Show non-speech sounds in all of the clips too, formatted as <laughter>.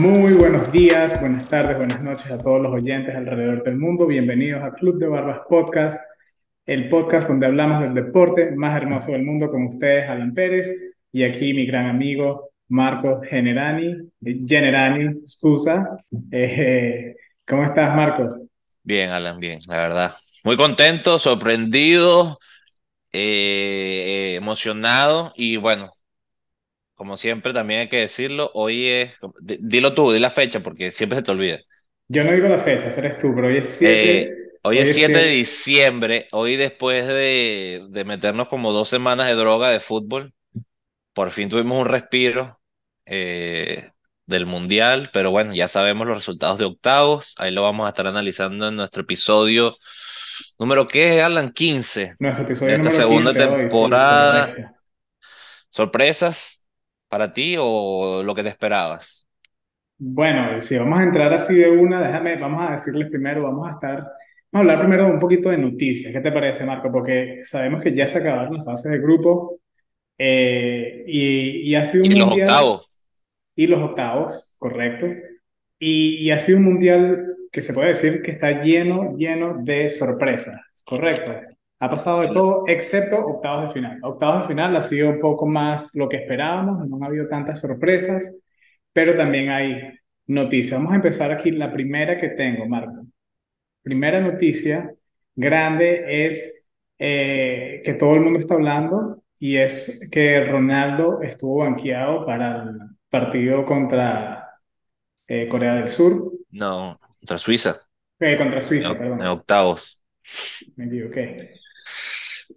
Muy buenos días, buenas tardes, buenas noches a todos los oyentes alrededor del mundo. Bienvenidos a Club de Barbas Podcast, el podcast donde hablamos del deporte más hermoso del mundo con ustedes, Alan Pérez, y aquí mi gran amigo Marco Generani, Generani, excusa. Eh, ¿Cómo estás, Marco? Bien, Alan, bien, la verdad. Muy contento, sorprendido, eh, emocionado y bueno, como siempre también hay que decirlo, hoy es, dilo tú, di la fecha porque siempre se te olvida. Yo no digo la fecha, eres tú, pero hoy es 7. Eh, hoy, es 7 de diciembre, hoy después de, de meternos como dos semanas de droga de fútbol, por fin tuvimos un respiro eh, del Mundial, pero bueno, ya sabemos los resultados de octavos, ahí lo vamos a estar analizando en nuestro episodio número ¿qué es, Alan? 15. Nuestro episodio de esta segunda temporada. ¿Sorpresas? Para ti o lo que te esperabas? Bueno, si vamos a entrar así de una, déjame, vamos a decirles primero, vamos a estar, vamos a hablar primero de un poquito de noticias. ¿Qué te parece, Marco? Porque sabemos que ya se acabaron las fases de grupo eh, y, y, ha sido un y los octavos. Y los octavos, correcto. Y, y ha sido un mundial que se puede decir que está lleno, lleno de sorpresas, correcto. Ha pasado de todo, excepto octavos de final. Octavos de final ha sido un poco más lo que esperábamos, no ha habido tantas sorpresas, pero también hay noticias. Vamos a empezar aquí. La primera que tengo, Marco. Primera noticia grande es eh, que todo el mundo está hablando y es que Ronaldo estuvo banqueado para el partido contra eh, Corea del Sur. No, contra Suiza. Eh, contra Suiza, perdón. En octavos. Me equivoqué.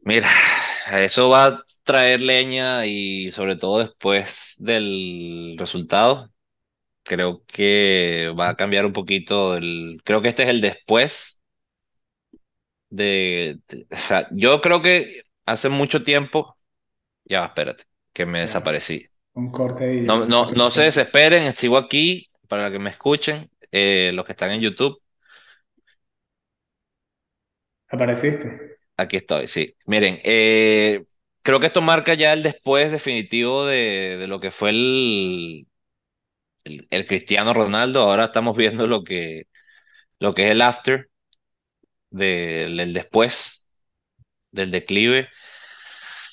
Mira, eso va a traer leña y sobre todo después del resultado, creo que va a cambiar un poquito el, creo que este es el después de, o sea, yo creo que hace mucho tiempo, ya, espérate, que me desaparecí. Un corte No, no, no se desesperen, sigo aquí para que me escuchen, eh, los que están en YouTube. ¿Apareciste? Aquí estoy, sí. Miren, eh, creo que esto marca ya el después definitivo de, lo que fue el, el, Cristiano Ronaldo. Ahora estamos viendo lo que, lo que es el after del después del declive.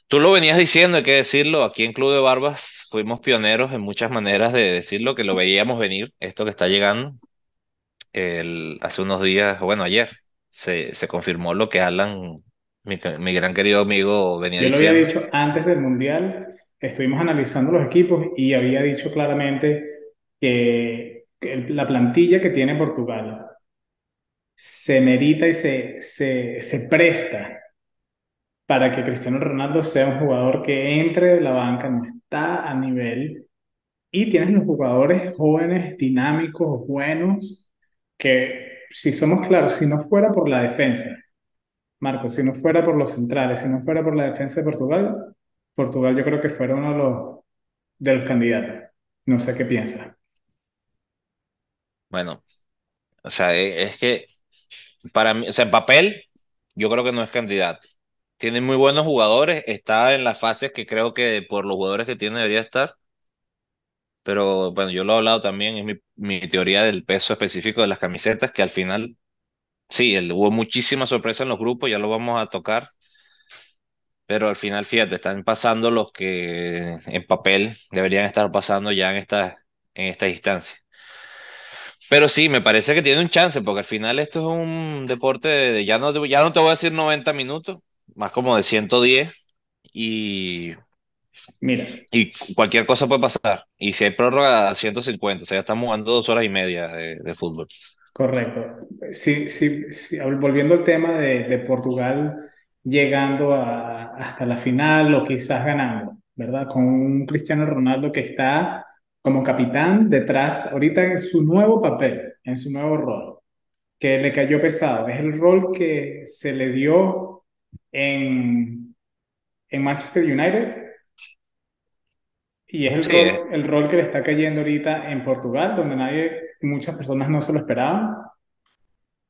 Tú lo venías diciendo, hay que decirlo, aquí en Club de Barbas fuimos pioneros en muchas maneras de decirlo, que lo veíamos venir, esto que está llegando. El, hace unos días, bueno, ayer, se, se confirmó lo que Alan mi, gran querido amigo venía Yo lo había dicho antes del Mundial, estuvimos analizando los equipos y había dicho claramente que, la plantilla que tiene Portugal se merita y se, se, se presta para que Cristiano Ronaldo sea un jugador que entre de la banca, no está a nivel, y tienes los jugadores jóvenes, dinámicos, buenos, que si somos claros, si no fuera por la defensa, Marco, si no fuera por los centrales, si no fuera por la defensa de Portugal, Portugal yo creo que fuera uno de los, de los candidatos. No sé qué piensa. Bueno, o sea, e, es que para mí, o sea, en papel, yo creo que no es candidato. Tiene muy buenos jugadores, está en las fases que creo que por los jugadores que tiene debería estar. Pero bueno, yo lo he hablado también, es mi, mi teoría del peso específico de las camisetas, que al final Sí, hubo muchísima sorpresa en los grupos, ya lo vamos a tocar. Pero al final, fíjate, están pasando los que en papel deberían estar pasando ya en esta, en esta instancia. Pero sí, me parece que tiene un chance, porque al final esto es un deporte de, ya no, ya no te voy a decir 90 minutos, más como de 110, y, Mira. y cualquier cosa puede pasar. Y si hay prórroga, 150, o sea, ya estamos jugando dos horas y media de fútbol. Correcto. Sí, sí, sí, volviendo al tema de, de Portugal llegando a, hasta la final o quizás ganando, ¿verdad? Con un Cristiano Ronaldo que está como capitán detrás, ahorita en su nuevo papel, en su nuevo rol, que le cayó pesado. Es el rol que se le dio en, en Manchester United y es el, rol, el rol que le está cayendo ahorita en Portugal, donde nadie muchas personas no se lo esperaban,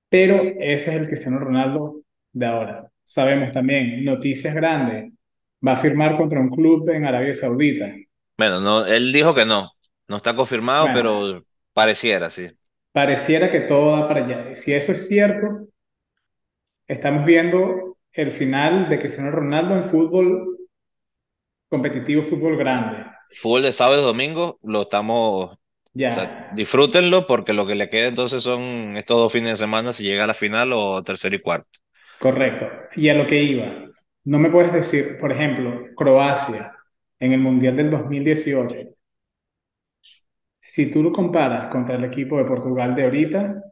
pero ese es el Cristiano Ronaldo de ahora. Sabemos también, noticias grandes, va a firmar contra un club en Arabia Saudita. Bueno, no, él dijo que no, no está confirmado, pero Pareciera, sí. Pareciera que todo va para allá. Si eso es cierto, estamos viendo el final de Cristiano Ronaldo en fútbol competitivo, fútbol grande. Fútbol de sábado y domingo lo estamos, o sea, Ya, disfrútenlo porque lo que le queda entonces son estos dos fines de semana si llega a la final o tercero y cuarto. correcto. Y a lo que iba, no me puedes decir, por ejemplo, Croacia en el Mundial del 2018, si tú lo comparas contra el equipo de Portugal de ahorita,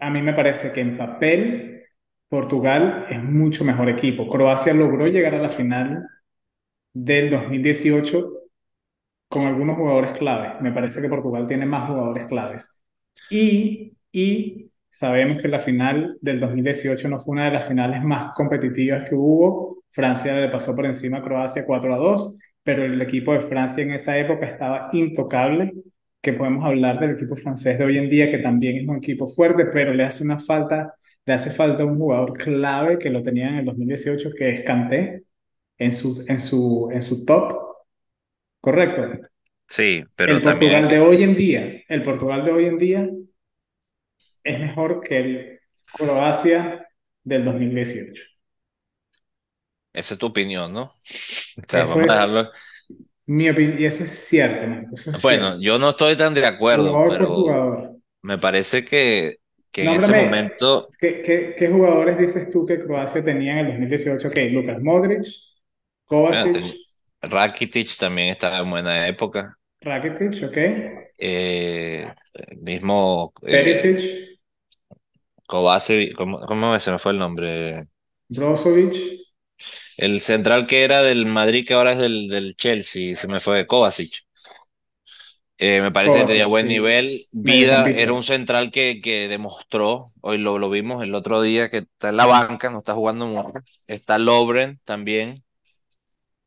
a mí me parece que en papel Portugal es mucho mejor equipo. Croacia logró llegar a la final del 2018 con algunos jugadores claves. Me parece que Portugal tiene más jugadores claves. Y, y sabemos que la final del 2018 no fue una de las finales más competitivas que hubo. Francia le pasó por encima a Croacia 4 a 2, pero el equipo de Francia en esa época estaba intocable, que podemos hablar del equipo francés de hoy en día, que también es un equipo fuerte, pero le hace una falta, le hace falta un jugador clave que lo tenía en el 2018, que es Kanté, en su, en su, en su top, correcto. Sí, pero El también Portugal de hoy en día, el Portugal de hoy en día es mejor que el Croacia del 2018. esa es tu opinión, ¿no? <laughs> O sea, Eso vamos a es dejarlo. mi opinión, y eso es cierto, eso es Bueno, cierto. yo no estoy tan de acuerdo, Jugador pero me parece que, que en ese Nómbrame, momento, ¿qué, qué, qué jugadores dices tú que Croacia tenía en el 2018? Ok, Lucas Modric, Kovacic, Rakitic también estaba en buena época. Rakitic, ok, Eh, mismo eh, Perisic, Kovacevic, ¿cómo, cómo se me fue el nombre? Brozovic, El central que era del Madrid, que ahora es del, del Chelsea, se me fue Kovacic. Eh, me parece que tenía buen sí, nivel. Vida era un central que, que demostró, hoy lo, lo vimos el otro día, que está en la banca, no está jugando mucho. Está Lovren también,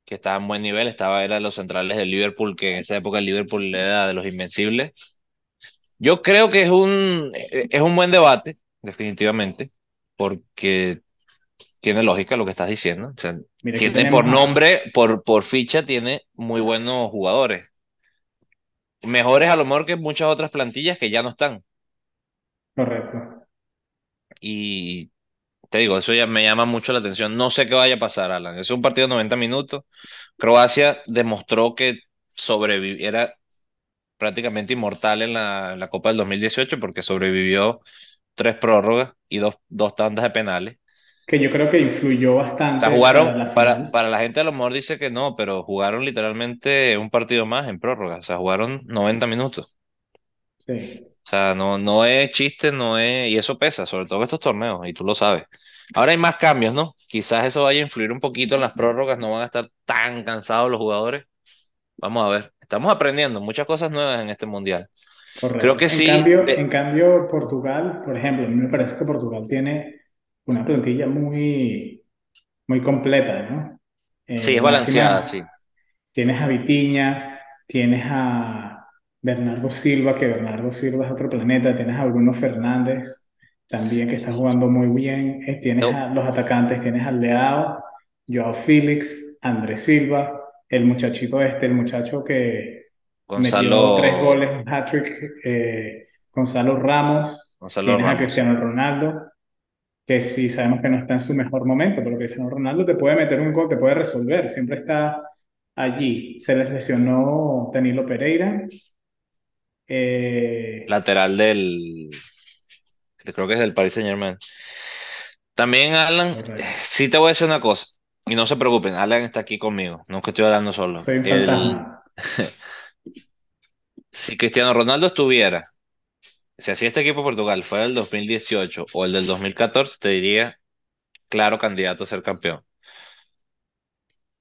que estaba en buen nivel, estaba, era de los centrales del Liverpool, que en esa época el Liverpool era de los invencibles. Yo creo que es un, es un buen debate, definitivamente, porque tiene lógica lo que estás diciendo. O sea, tiene por nombre, por, por ficha, tiene muy buenos jugadores. Mejores a lo mejor que muchas otras plantillas que ya no están. correcto, Y te digo, eso ya me llama mucho la atención. No sé qué vaya a pasar, Alan. Es un partido de 90 minutos. Croacia demostró que sobrevivió, era prácticamente inmortal en la, en la Copa del 2018 porque sobrevivió tres prórrogas y dos, dos tandas de penales. Que yo creo que influyó O sea, bastante para jugaron, la para, para la gente a lo mejor dice que no, pero jugaron literalmente un partido más en prórroga. O sea, jugaron 90 minutos. Sí, O sea, no, no es chiste, no es, y eso pesa, sobre todo en estos torneos, y tú lo sabes. Ahora hay más cambios, ¿no? Quizás eso vaya a influir un poquito en las prórrogas, no van a estar tan cansados los jugadores. Vamos a ver. Estamos aprendiendo muchas cosas nuevas en este mundial. Creo correcto. que En sí, cambio, eh, en cambio, Portugal, por ejemplo, a mí me parece que Portugal tiene una plantilla muy, muy completa, ¿no? sí, Eh, es balanceada, sí. tienes a Vitinha, tienes a Bernardo Silva, que Bernardo Silva es otro planeta, tienes a Bruno Fernández, también que está jugando muy bien, eh, tienes No, a los atacantes, tienes a Leao, Joao Félix, Andrés Silva, el muchachito este, el muchacho que metió tres Gonzalo, goles, un hat-trick, eh, Gonzalo Ramos, Gonzalo tienes a Ramos, sí. Cristiano Ronaldo que sí sabemos que no está en su mejor momento, pero Cristiano Ronaldo te puede meter un gol, te puede resolver, siempre está allí. Se les lesionó Danilo Pereira, eh, Lateral del, creo que es del Paris Saint-Germain. También, Alan, sí te voy a decir una cosa, y no se preocupen, Alan está aquí conmigo, no es que estoy hablando solo. Soy un El, fantasma, <laughs> si Cristiano Ronaldo estuviera Si así este equipo de Portugal fuera el 2018 o el del 2014, te diría claro candidato a ser campeón.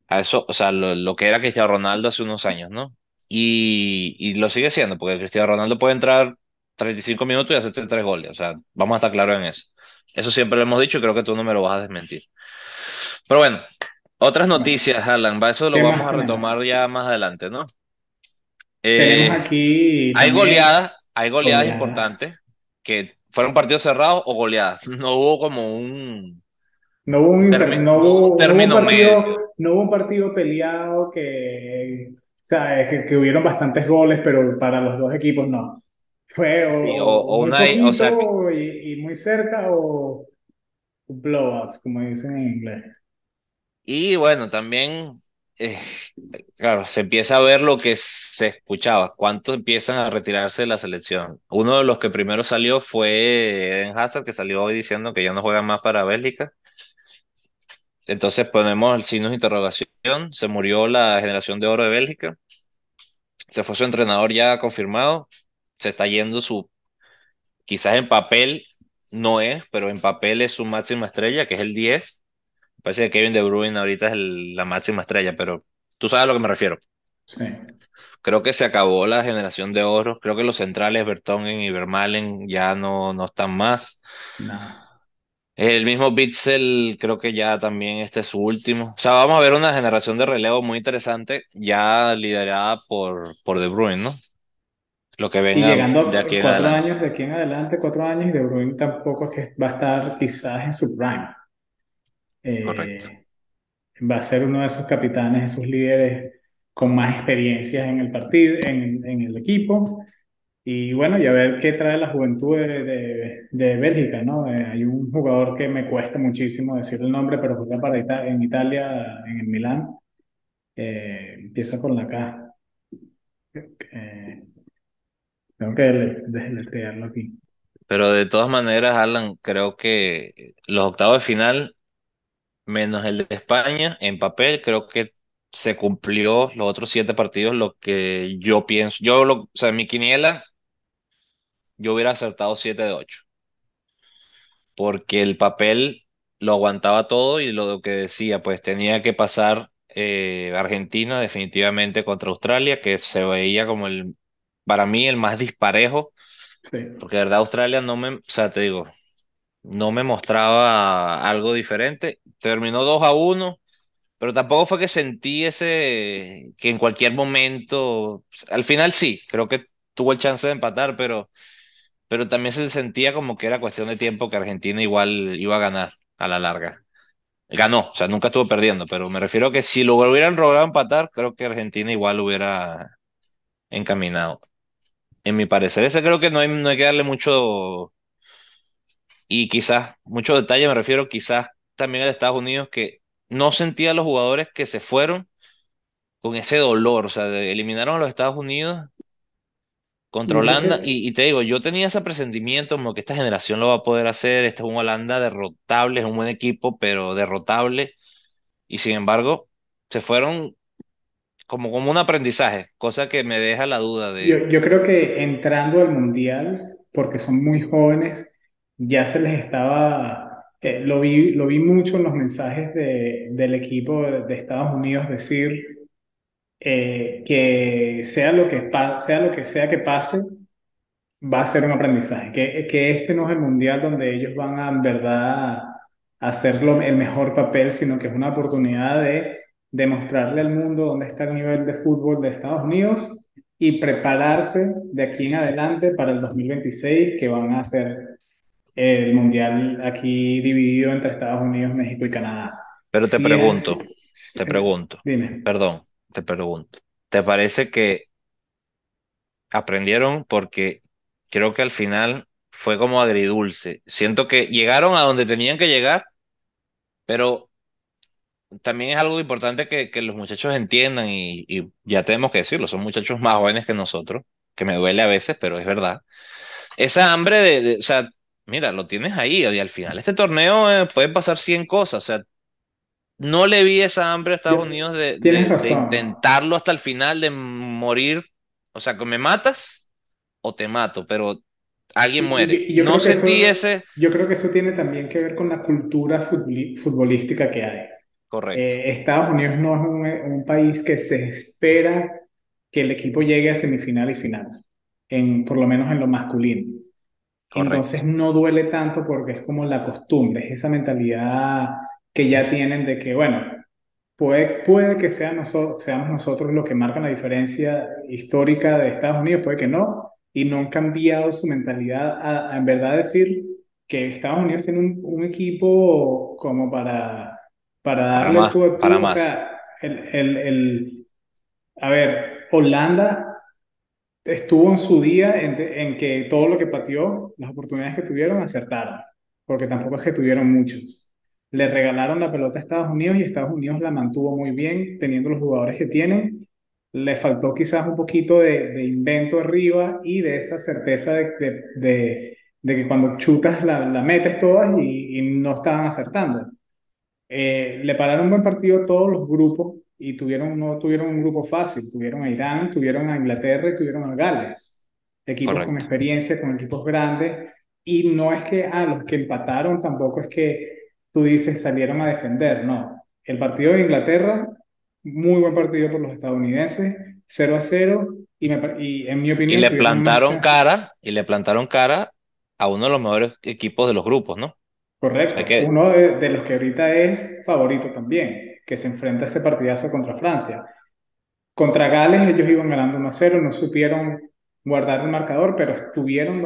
A eso, o sea, lo, lo que era Cristiano Ronaldo hace unos años, ¿no? Y, y lo sigue siendo, porque Cristiano Ronaldo puede entrar 35 minutos y hacerte tres goles. O sea, vamos a estar claros en eso. Eso siempre lo hemos dicho y creo que tú no me lo vas a desmentir. Pero bueno, otras noticias, Alan, eso lo ¿qué vamos a retomar ya más adelante, ¿no? Tenemos Eh, aquí Hay goleadas, hay goleadas goleadas. importantes que fueron partidos cerrados o goleadas. <laughs> No hubo como un, No hubo un, inter- no hubo un hubo, no hubo un término medio. partido, no hubo un partido peleado que sea, es que, que hubieron bastantes goles, pero para los dos equipos no. Fue o, Sí, o, o- o o muy una, o sea, y, y muy cerca o blowouts, como dicen en inglés. y bueno, también, eh, claro, se empieza a ver lo que se escuchaba, cuántos empiezan a retirarse de la selección. Uno de los que primero salió fue Eden Hazard, que salió hoy diciendo que ya no juega más para Bélgica. Entonces ponemos el signo de interrogación, se murió la generación de oro de Bélgica, se fue su entrenador ya confirmado, se está yendo su, quizás en papel no es, pero en papel es su máxima estrella, que es el 10. Parece que Kevin De Bruyne ahorita es el- la máxima estrella, pero tú sabes a lo que me refiero. Sí, Creo que se acabó la generación de oro, creo que los centrales Vertonghen y Vermaelen ya no, no están más. nada. El mismo Bitzel creo que ya también este es su último. O sea, vamos a ver una generación de relevo muy interesante, ya liderada por, por De Bruyne, ¿no? Lo que Y venga llegando de aquí en cuatro adelante. años, de aquí en adelante, cuatro años, y De Bruyne tampoco es que va a estar quizás en su prime. Correcto. Eh, va a ser uno de esos capitanes, esos líderes con más experiencias en el partido, en, en el equipo. Y bueno, y a ver qué trae la juventud de, de, de Bélgica, ¿no? Eh, hay un jugador que me cuesta muchísimo decir el nombre, pero juega para Ita- en Italia, en el Milán. Eh, empieza con la K. Eh, tengo que dele- deletrearlo aquí. Pero de todas maneras, Alan, creo que los octavos de final, menos el de España, en papel, creo que se cumplió los otros siete partidos, lo que yo pienso. Yo, lo, o sea, en mi quiniela, yo hubiera acertado siete de ocho, porque el papel lo aguantaba todo y lo que decía, pues tenía que pasar eh, Argentina definitivamente contra Australia, que se veía como el, para mí, el más disparejo, Sí. porque de verdad Australia no me, o sea, te digo. No me mostraba algo diferente. Terminó 2 a uno pero tampoco fue que sentí ese, que en cualquier momento, al final sí, creo que tuvo el chance de empatar, pero, pero también se sentía como que era cuestión de tiempo que Argentina igual iba a ganar a la larga. Ganó, o sea, nunca estuvo perdiendo, pero me refiero a que si lo hubieran logrado empatar, creo que Argentina igual hubiera encaminado. En mi parecer, ese creo que no hay, no hay que darle mucho Y quizás, mucho detalle me refiero quizás también a Estados Unidos, que no sentía a los jugadores que se fueron con ese dolor, o sea, eliminaron a los Estados Unidos contra Holanda, y, y te digo, yo tenía ese presentimiento como que esta generación lo va a poder hacer, este es un Holanda derrotable, es un buen equipo, pero derrotable, y sin embargo, se fueron como, como un aprendizaje, cosa que me deja la duda de, yo, yo creo que entrando al Mundial, porque son muy jóvenes, ya se les estaba, eh, lo vi, lo vi mucho en los mensajes de, del equipo de, Estados Unidos decir eh, que sea lo que, sea lo que sea que pase, va a ser un aprendizaje, que, que este no es el mundial donde ellos van a en verdad hacer el mejor papel, sino que es una oportunidad de demostrarle al mundo dónde está el nivel de fútbol de Estados Unidos y prepararse de aquí en adelante para el 2026, que van a hacer el mundial aquí dividido entre Estados Unidos, México y Canadá. pero te es, pregunto, si- te pregunto, dime. perdón, te pregunto, ¿te parece que aprendieron porque creo que al final fue como agridulce. Siento que llegaron a donde tenían que llegar, pero también es algo importante que, que los muchachos entiendan y, y ya tenemos que decirlo, son muchachos más jóvenes que nosotros, que me duele a veces, pero es verdad. Esa hambre de, de- o sea, mira, lo tienes ahí y al final este torneo eh, pueden pasar 100 cosas, o sea, no le vi esa hambre a Estados Unidos de, intentarlo hasta el final, de morir, o sea, que me matas o te mato, pero alguien muere. y- y yo No creo que sentí eso, ese, yo creo que eso tiene también que ver con la cultura futbolística que hay. correcto, Eh, Estados Unidos no es un, un país que se espera que el equipo llegue a semifinal y final, en, por lo menos en lo masculino. Correcto, Entonces no duele tanto porque es como la costumbre, es esa mentalidad que ya tienen de que, bueno, puede, puede que sea noso- seamos nosotros los que marcan la diferencia histórica de Estados Unidos, puede que no, y no han cambiado su mentalidad a, a en verdad decir que Estados Unidos tiene un, un equipo como para, para darle más, tú para tú, o más, sea, el, el, el, a ver. Holanda estuvo en su día en, que todo lo que pateó, las oportunidades que tuvieron, acertaron, porque tampoco es que tuvieron muchos. Le regalaron la pelota a Estados Unidos y Estados Unidos la mantuvo muy bien, teniendo los jugadores que tienen. Le faltó quizás un poquito de, invento arriba y de esa certeza de, que cuando chutas la, metes todas y, no estaban acertando. Eh, le pararon buen partido a todos los grupos y tuvieron, no tuvieron un grupo fácil, tuvieron a Irán, tuvieron a Inglaterra y tuvieron a Gales, equipos con experiencia, con equipos grandes, y no es que a ah, los que empataron tampoco es que tú dices salieron a defender, no. El partido de Inglaterra, muy buen partido por los estadounidenses, 0 a 0, y, y en mi opinión... Y le plantaron cara, y le plantaron cara a uno de los mejores equipos de los grupos, ¿no? Correcto, uno de, de los que ahorita es favorito también que se enfrenta a ese partidazo contra Francia. Contra Gales ellos iban ganando 1 0, no supieron guardar el marcador, pero estuvieron.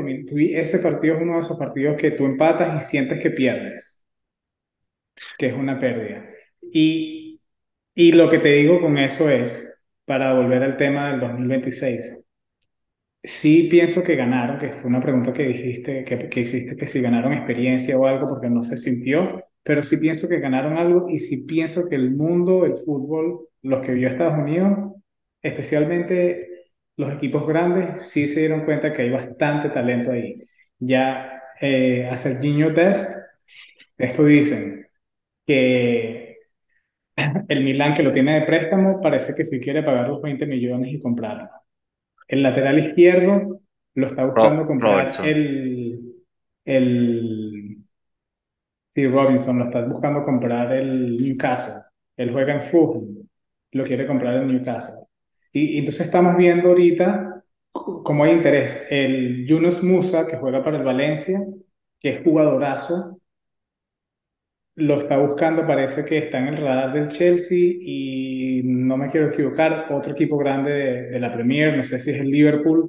Ese partido es uno de esos partidos que tú empatas y sientes que pierdes, que es una pérdida. Y, y lo que te digo con eso es, para volver al tema del 2026, sí pienso que ganaron, que fue una pregunta que dijiste, que, que hiciste, que si ganaron experiencia o algo porque no se sintió pero sí pienso que ganaron algo y sí pienso que el mundo del fútbol, los que vio Estados Unidos, especialmente los equipos grandes, sí se dieron cuenta que hay bastante talento ahí. Ya eh, a Serginho Dest, esto dicen que el Milan que lo tiene de préstamo parece que sí quiere pagar los 20 millones y comprarlo. El lateral izquierdo lo está buscando comprar el, el Sí, Robinson lo está buscando comprar el Newcastle. Él juega en Fulham, lo quiere comprar el Newcastle. Y, entonces estamos viendo ahorita cómo hay interés. El Yunus Musa, que juega para el Valencia, que es jugadorazo, lo está buscando, parece que está en el radar del Chelsea y no me quiero equivocar, otro equipo grande de, de la Premier, no sé si es el Liverpool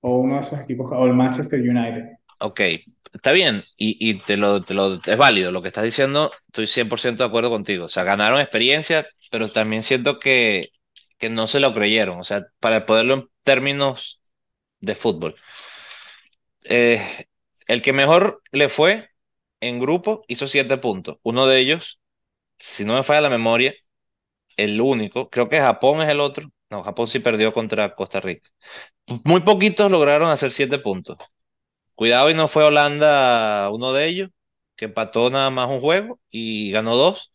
o uno de esos equipos, o el Manchester United. Ok, está bien y, y te, lo, te, lo, es válido lo que estás diciendo, estoy 100% de acuerdo contigo. O sea, ganaron experiencia, pero también siento que, que no se lo creyeron. O sea, para ponerlo en términos de fútbol. Eh, el que mejor le fue en grupo hizo siete puntos. Uno de ellos, si no me falla la memoria, el único, creo que Japón es el otro. No, Japón sí perdió contra Costa Rica. Muy poquitos lograron hacer siete puntos. Cuidado y no fue Holanda uno de ellos, que empató nada más un juego y ganó dos.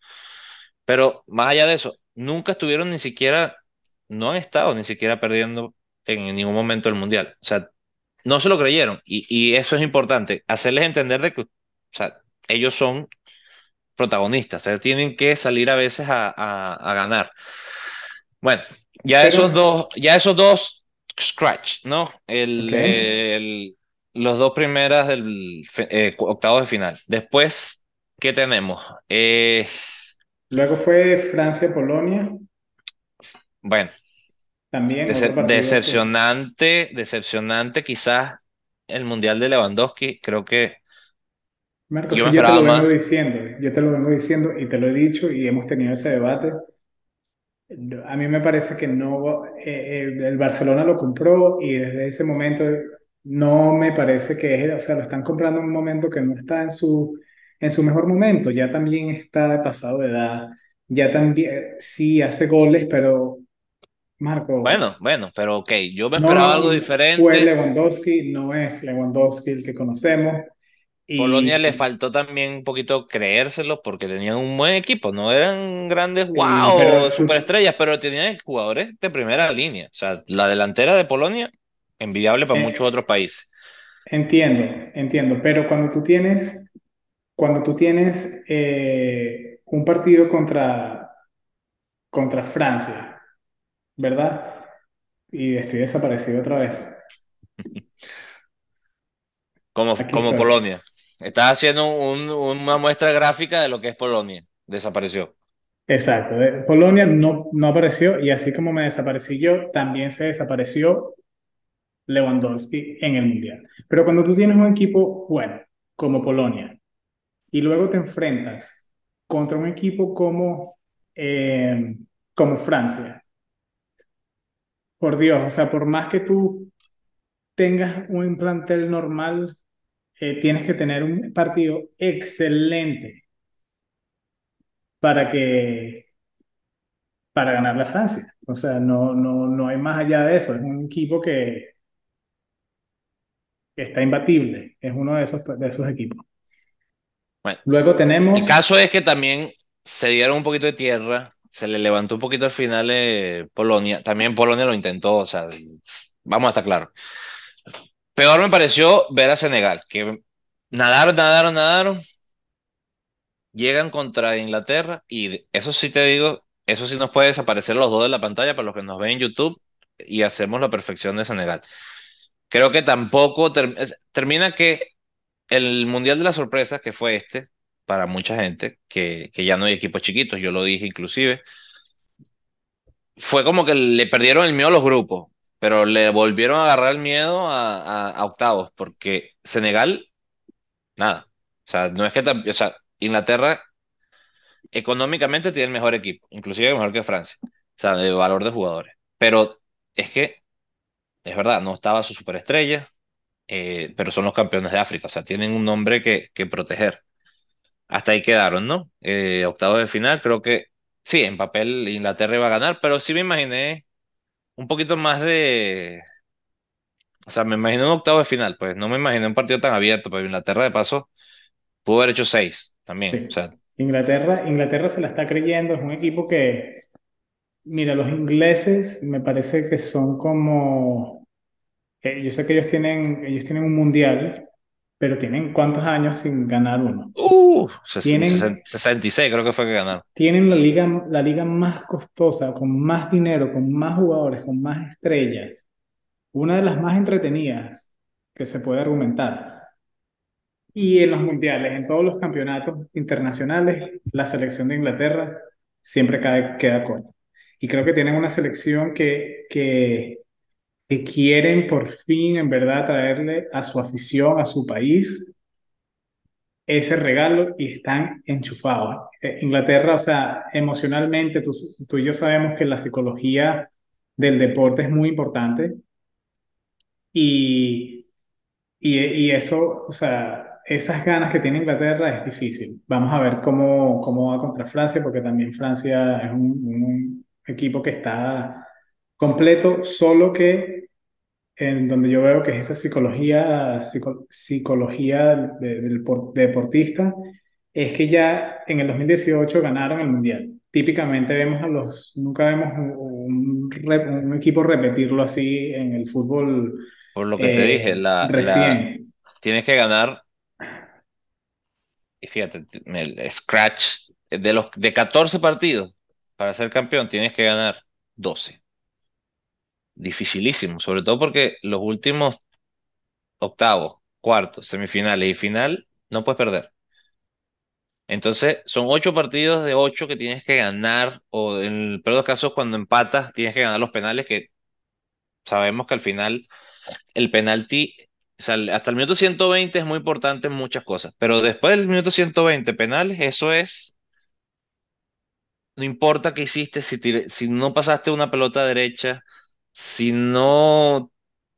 Pero más allá de eso, nunca estuvieron ni siquiera, no han estado ni siquiera perdiendo en ningún momento el Mundial. O sea, no se lo creyeron. Y, y eso es importante, hacerles entender de que o sea, ellos son protagonistas, o sea, tienen que salir a veces a, a, ganar. Bueno, ya esos dos, ya esos dos scratch, ¿no? El, el, los dos primeras del eh, octavo de final. Después, ¿qué tenemos? Eh, Luego fue Francia-Polonia. Bueno. También. decepcionante, decepcionante quizás el Mundial de Lewandowski. Creo que... Marcos, yo, yo te lo vengo diciendo, yo te lo vengo diciendo y te lo he dicho y hemos tenido ese debate. A mí me parece que no, eh, eh, el Barcelona lo compró y desde ese momento no me parece que es, o sea, lo están comprando en un momento que no está en su, en su mejor momento, ya también está pasado de edad, ya también, sí hace goles, pero Marco. Bueno, bueno, pero ok, yo me esperaba algo diferente. Fue Lewandowski, no es Lewandowski el que conocemos. Y... Polonia le faltó también un poquito creérselo porque tenían un buen equipo, no eran grandes, wow, superestrellas, pero tenían jugadores de primera línea. O sea, la delantera de Polonia envidiable para eh, muchos otros países. Entiendo, entiendo, pero cuando tú tienes, cuando tú tienes eh, un partido contra, contra Francia, ¿verdad? Y estoy desaparecido otra vez. <laughs> como, como Polonia. Estás haciendo una muestra gráfica de lo que es Polonia. Desapareció. Exacto. Polonia no, no apareció y así como me desaparecí yo, también se desapareció Lewandowski en el Mundial. Pero cuando tú tienes un equipo bueno, como Polonia, y luego te enfrentas contra un equipo como, eh, como Francia, por Dios, o sea, por más que tú tengas un plantel normal, eh, tienes que tener un partido excelente para que para ganar la Francia. O sea, no, no, no hay más allá de eso. Es un equipo que, que está imbatible. Es uno de esos, de esos equipos. Bueno, Luego el tenemos, caso es que también se dieron un poquito de tierra, se le levantó un poquito al final eh, Polonia, también Polonia lo intentó, o sea, vamos a estar claros. Peor me pareció ver a Senegal, que nadaron, nadaron, nadaron, llegan contra Inglaterra y eso sí te digo, eso sí nos puede desaparecer los dos de la pantalla para los que nos ven en YouTube y hacemos la perfección de Senegal. Creo que tampoco ter- termina que el Mundial de las Sorpresas, que fue este, para mucha gente, que, que ya no hay equipos chiquitos, yo lo dije inclusive, fue como que le perdieron el miedo a los grupos, pero le volvieron a agarrar el miedo a, a- a octavos, porque Senegal, nada. O sea, no es que, o sea, Inglaterra económicamente tiene el mejor equipo, inclusive mejor que Francia, o sea, de valor de jugadores. Pero es que, es verdad, no estaba su superestrella, eh, pero son los campeones de África, o sea, tienen un nombre que, que proteger. Hasta ahí quedaron, ¿no? Eh, octavos de final, creo que sí, en papel Inglaterra iba a ganar, pero sí me imaginé un poquito más de, o sea, me imaginé un octavo de final, pues no me imaginé un partido tan abierto, pero Inglaterra de paso pudo haber hecho seis también, o sí, sea, Inglaterra, Inglaterra se la está creyendo, es un equipo que, mira, los ingleses me parece que son como, eh, yo sé que ellos tienen, ellos tienen un mundial, pero tienen cuántos años sin ganar uno. uh, Tienen, 66 creo que fue que ganaron. tienen la liga, la liga más costosa, con más dinero, con más jugadores, con más estrellas, una de las más entretenidas que se puede argumentar. Y en los mundiales, en todos los campeonatos internacionales, la selección de Inglaterra siempre cae, queda corta. Y creo que tienen una selección que, que, que quieren por fin, en verdad, traerle a su afición, a su país, ese regalo y están enchufados. Eh, Inglaterra, o sea, emocionalmente, tú, tú y yo sabemos que la psicología del deporte es muy importante y, y, y eso, o sea, esas ganas que tiene Inglaterra es difícil. Vamos a ver cómo, cómo va contra Francia, porque también Francia es un, un equipo que está completo, solo que en donde yo veo que es esa psicología, psico- psicología de- del por- deportista, es que ya en el 2018 ganaron el Mundial. Típicamente vemos a los, nunca vemos un, un equipo repetirlo así en el fútbol Por lo que te dije, eh, la, la, recién. tienes que ganar, y fíjate, el scratch de los de 14 partidos para ser campeón, tienes que ganar 12. Dificilísimo, sobre todo porque los últimos octavos, cuartos, semifinales y final no puedes perder. Entonces, son ocho partidos de ocho que tienes que ganar, o en el peor de los casos, cuando empatas, tienes que ganar los penales, que sabemos que al final el penalti, hasta el minuto 120 es muy importante en muchas cosas, pero después del minuto 120 penales, eso es, no importa qué hiciste, si, tire- si no pasaste una pelota derecha, si no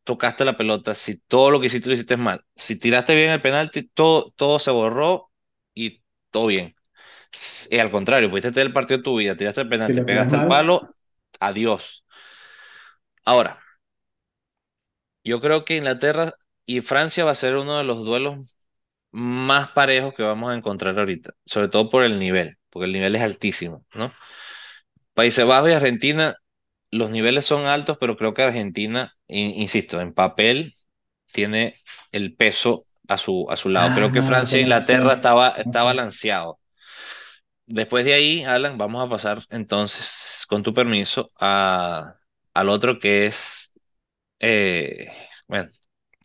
tocaste la pelota, si todo lo que hiciste lo hiciste mal, si tiraste bien el penalti, todo, todo se borró y todo bien. Y al contrario, pudiste tener el partido de tu vida, tiraste el penalti, pegaste el palo, adiós. Ahora, yo creo que Inglaterra y Francia va a ser uno de los duelos más parejos que vamos a encontrar ahorita, sobre todo por el nivel, porque el nivel es altísimo, ¿no? Países Bajos y Argentina, los niveles son altos, pero creo que Argentina, in- insisto, en papel tiene el peso a su, a su lado. Creo que ah, Francia e Inglaterra sé, estaba, no está balanceado. Después de ahí, Alan, vamos a pasar entonces, con tu permiso, a, al otro que es, eh, bueno,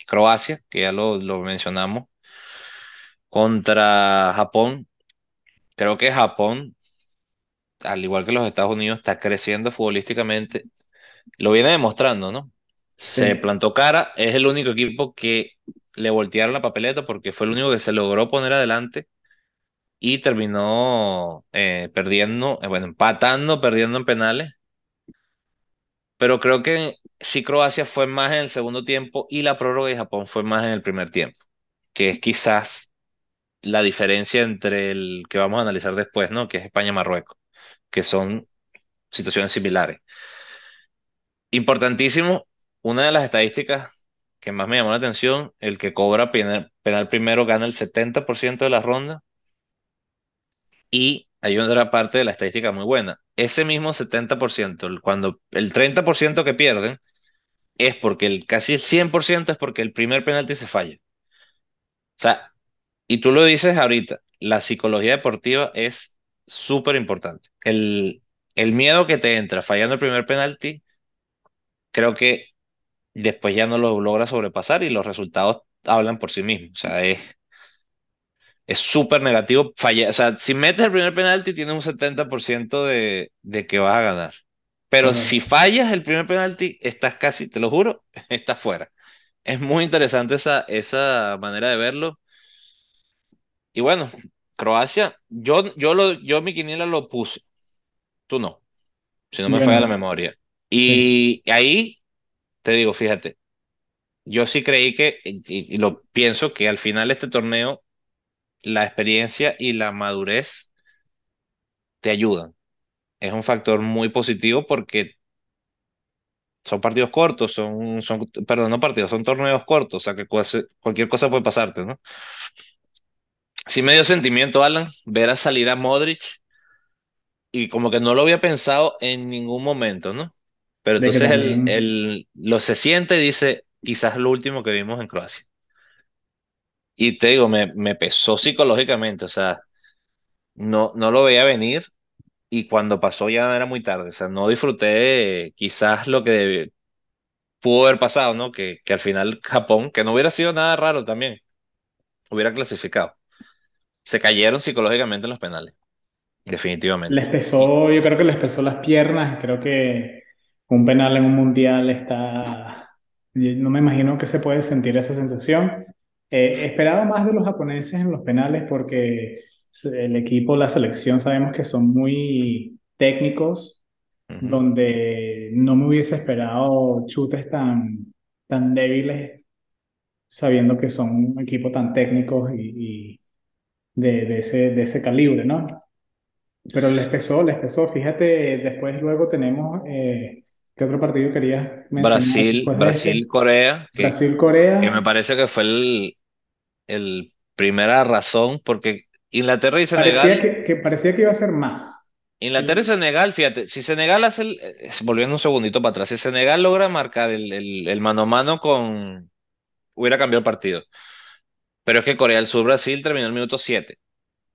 Croacia, que ya lo, lo mencionamos, contra Japón. Creo que Japón, al igual que los Estados Unidos, está creciendo futbolísticamente. Lo viene demostrando, ¿no? Se plantó cara, es el único equipo que le voltearon la papeleta porque fue el único que se logró poner adelante y terminó eh, perdiendo, eh, bueno, empatando, perdiendo en penales. Pero creo que sí Croacia fue más en el segundo tiempo y la prórroga de Japón fue más en el primer tiempo, que es quizás la diferencia entre el que vamos a analizar después, ¿no? Que es España-Marruecos, que son situaciones similares. Importantísimo, una de las estadísticas que más me llamó la atención, el que cobra penal, primero gana el 70% de la ronda y hay otra parte de la estadística muy buena. Ese mismo 70%, el- cuando el 30% que pierden es porque el casi el 100% es porque el primer penalti se falla. O sea, y tú lo dices ahorita, la psicología deportiva es súper importante. El, el miedo que te entra fallando el primer penalti, creo que después ya no lo logra sobrepasar y los resultados hablan por sí mismos. O sea, es es súper negativo. Falla, o sea, si metes el primer penalti, tienes un 70% de, de que vas a ganar. Pero si fallas el primer penalti, estás casi, te lo juro, <laughs> estás fuera. Es muy interesante esa, esa manera de verlo. Y bueno, Croacia, yo, yo, lo, yo mi quiniela lo puse, tú no, si no me Yo falla la memoria. Sí. Y ahí te digo, fíjate, yo sí creí que, y, y lo pienso, que al final este torneo, la experiencia y la madurez te ayudan. Es un factor muy positivo porque son partidos cortos, son, son, perdón, no partidos, son torneos cortos, o sea que cualquier cosa puede pasarte, ¿no? Sí me dio sentimiento, Alan, ver a salir a Modric y como que no lo había pensado en ningún momento, ¿no? Pero entonces él, él lo se siente y dice, quizás lo último que vimos en Croacia. Y te digo, me, me pesó psicológicamente, o sea, no, no lo veía venir y cuando pasó ya era muy tarde, o sea, no disfruté eh, quizás lo que pudo haber pasado, ¿no? Que, que al final Japón, que no hubiera sido nada raro también, hubiera clasificado. Se cayeron psicológicamente en los penales, definitivamente. les pesó, yo creo que les pesó las piernas. Creo que un penal en un mundial está. No me imagino que se puede sentir esa sensación. Eh, esperaba más de los japoneses en los penales porque el equipo, la selección, sabemos que son muy técnicos, ujú. donde no me hubiese esperado chutes tan, tan débiles, sabiendo que son un equipo tan técnicos y, y de, de ese, de ese calibre, ¿no? Pero les pesó, les pesó. Fíjate, después luego tenemos, eh, ¿qué otro partido querías mencionar Brasil, de este? Brasil-Corea, que, que me parece que fue el, el primera razón, porque Inglaterra y Parecía Senegal, que, que parecía que iba a ser más. Inglaterra y Y Senegal, fíjate, si Senegal hace el, eh, volviendo un segundito para atrás, si Senegal logra marcar el, el, el mano a mano con, hubiera cambiado el partido. Pero es que Corea del Sur-Brasil terminó el minuto siete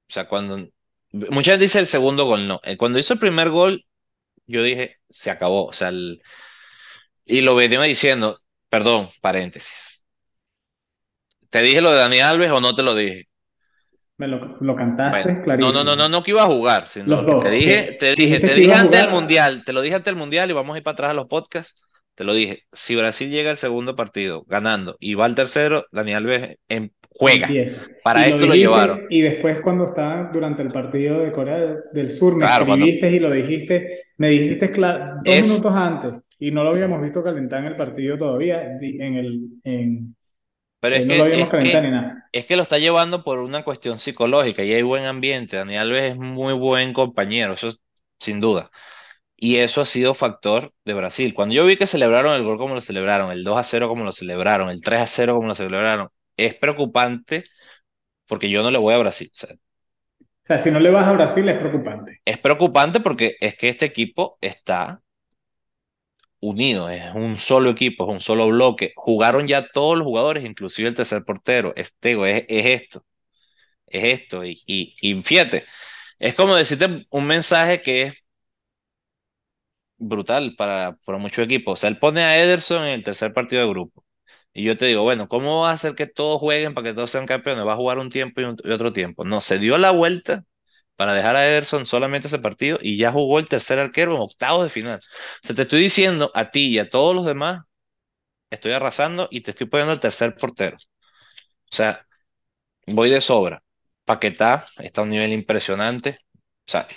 O sea, cuando... Mucha gente dice el segundo gol, no. Eh, Cuando hizo el primer gol, yo dije, se acabó. O sea, el- y lo venía diciendo, perdón, paréntesis. ¿Te dije lo de Dani Alves o no te lo dije? me lo, lo Bueno, cantaste no, no, no, clarísimo. no, no que iba a jugar, Los que te dos, dije, te dije, te dije antes del Mundial, te lo dije antes del Mundial y vamos a ir para atrás a los podcasts. Te lo dije, si Brasil llega al segundo partido ganando y va al tercero, Dani Alves em- juega. empieza. Y Para lo esto lo llevaron. y después cuando estaba durante el partido de Corea del Sur, me Claro, cuando y lo dijiste, me dijiste dos es minutos antes, y no lo habíamos visto calentar en el partido todavía, en el, en, Pero eh, es no lo que, habíamos es que, ni nada. es que lo está llevando por una cuestión psicológica y hay buen ambiente. Dani Alves es muy buen compañero, eso es sin duda. Y eso ha sido factor de Brasil. Cuando yo vi que celebraron el gol como lo celebraron, el 2 a cero como lo celebraron, el 3 a cero como lo celebraron, es preocupante porque yo no le voy a Brasil. O sea, O sea, si no le vas a Brasil es preocupante. es preocupante porque es que este equipo está unido, es un solo equipo, es un solo bloque. Jugaron ya todos los jugadores, inclusive el tercer portero. Este, es, es esto. es esto. Y, y, y fíjate, es como decirte un mensaje que es brutal para, para muchos equipos. O sea, él pone a Ederson en el tercer partido de grupo. Y yo te digo, bueno, ¿cómo va a hacer que todos jueguen para que todos sean campeones? Va a jugar un tiempo y, otro tiempo. No, se dio la vuelta para dejar a Ederson solamente ese partido y ya jugó el tercer arquero en octavos de final. O sea, te estoy diciendo a ti y a todos los demás, estoy arrasando y te estoy poniendo el tercer portero. O sea, voy de sobra. Paquetá está a un nivel impresionante. O sea,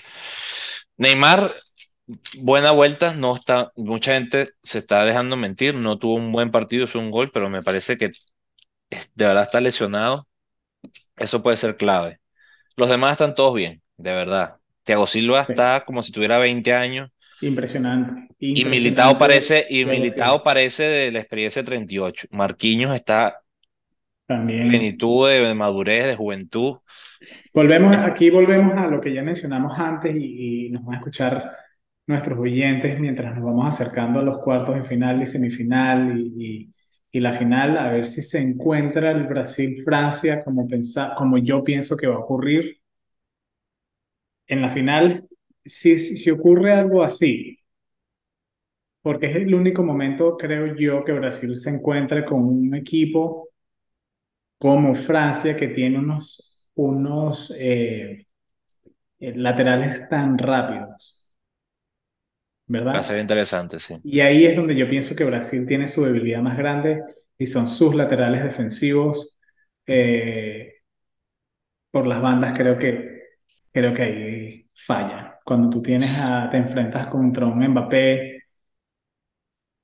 Neymar buena vuelta, no está, mucha gente se está dejando mentir, no tuvo un buen partido, hizo un gol, pero me parece que es- de verdad está lesionado. Eso puede ser clave. Los demás están todos bien, de verdad. Thiago Silva Sí, está como si tuviera 20 años impresionante, y impresionante parece, y. Militao parece de la experiencia de 38. Marquinhos está También plenitud de, de madurez, de juventud. volvemos, Es- aquí volvemos a lo que ya mencionamos antes y, y nos van a escuchar nuestros oyentes mientras nos vamos acercando a los cuartos de final y semifinal y, y- y la final, a ver si se encuentra el Brasil-Francia como, como yo pienso que va a ocurrir en la final. Si, si, si ocurre algo así, porque es el único momento, creo yo, que Brasil se encuentra con un equipo como Francia que tiene unos, unos eh, eh, laterales tan rápidos, va a ser ¿verdad? interesante, sí. Y ahí es donde yo pienso que Brasil tiene su debilidad más grande y son sus laterales defensivos. Eh, por las bandas creo que, creo que ahí falla. Cuando tú tienes a, te enfrentas contra un Mbappé,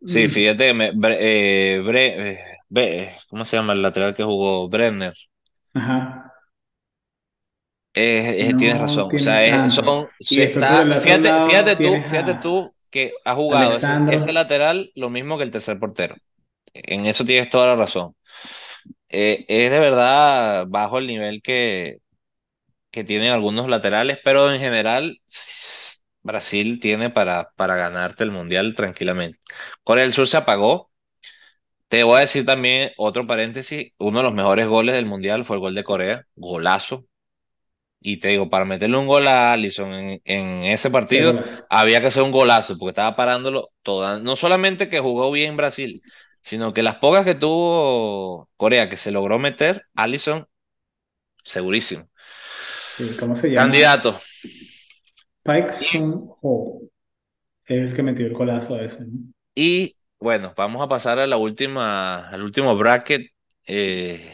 Sí, mm, fíjate, me, Bre- eh, Bre- eh, ¿cómo se llama el lateral que jugó? Brenner. ajá, Eh, eh, tienes razón. O sea, es- son, si está, fíjate, tú, fíjate a tú que ha jugado ese, lateral lo mismo que el tercer portero. En eso tienes toda la razón. Eh, es de verdad bajo el nivel que, que tienen algunos laterales, pero en general Brasil tiene para, para ganarte el mundial tranquilamente. Corea del Sur se apagó. Te voy a decir también otro paréntesis, uno de los mejores goles del mundial fue el gol de Corea, golazo. Y te digo, para meterle un gol a Alisson en, en ese partido, había que hacer un golazo, porque estaba parándolo toda. No solamente que jugó bien Brasil, sino que las pocas que tuvo Corea que se logró meter, Alisson, segurísimo. Sí, ¿cómo se llama? Candidato. Paik Y, Sun-ho es el que metió el golazo ese, ¿no? y, bueno, vamos a pasar a la última, al último bracket eh,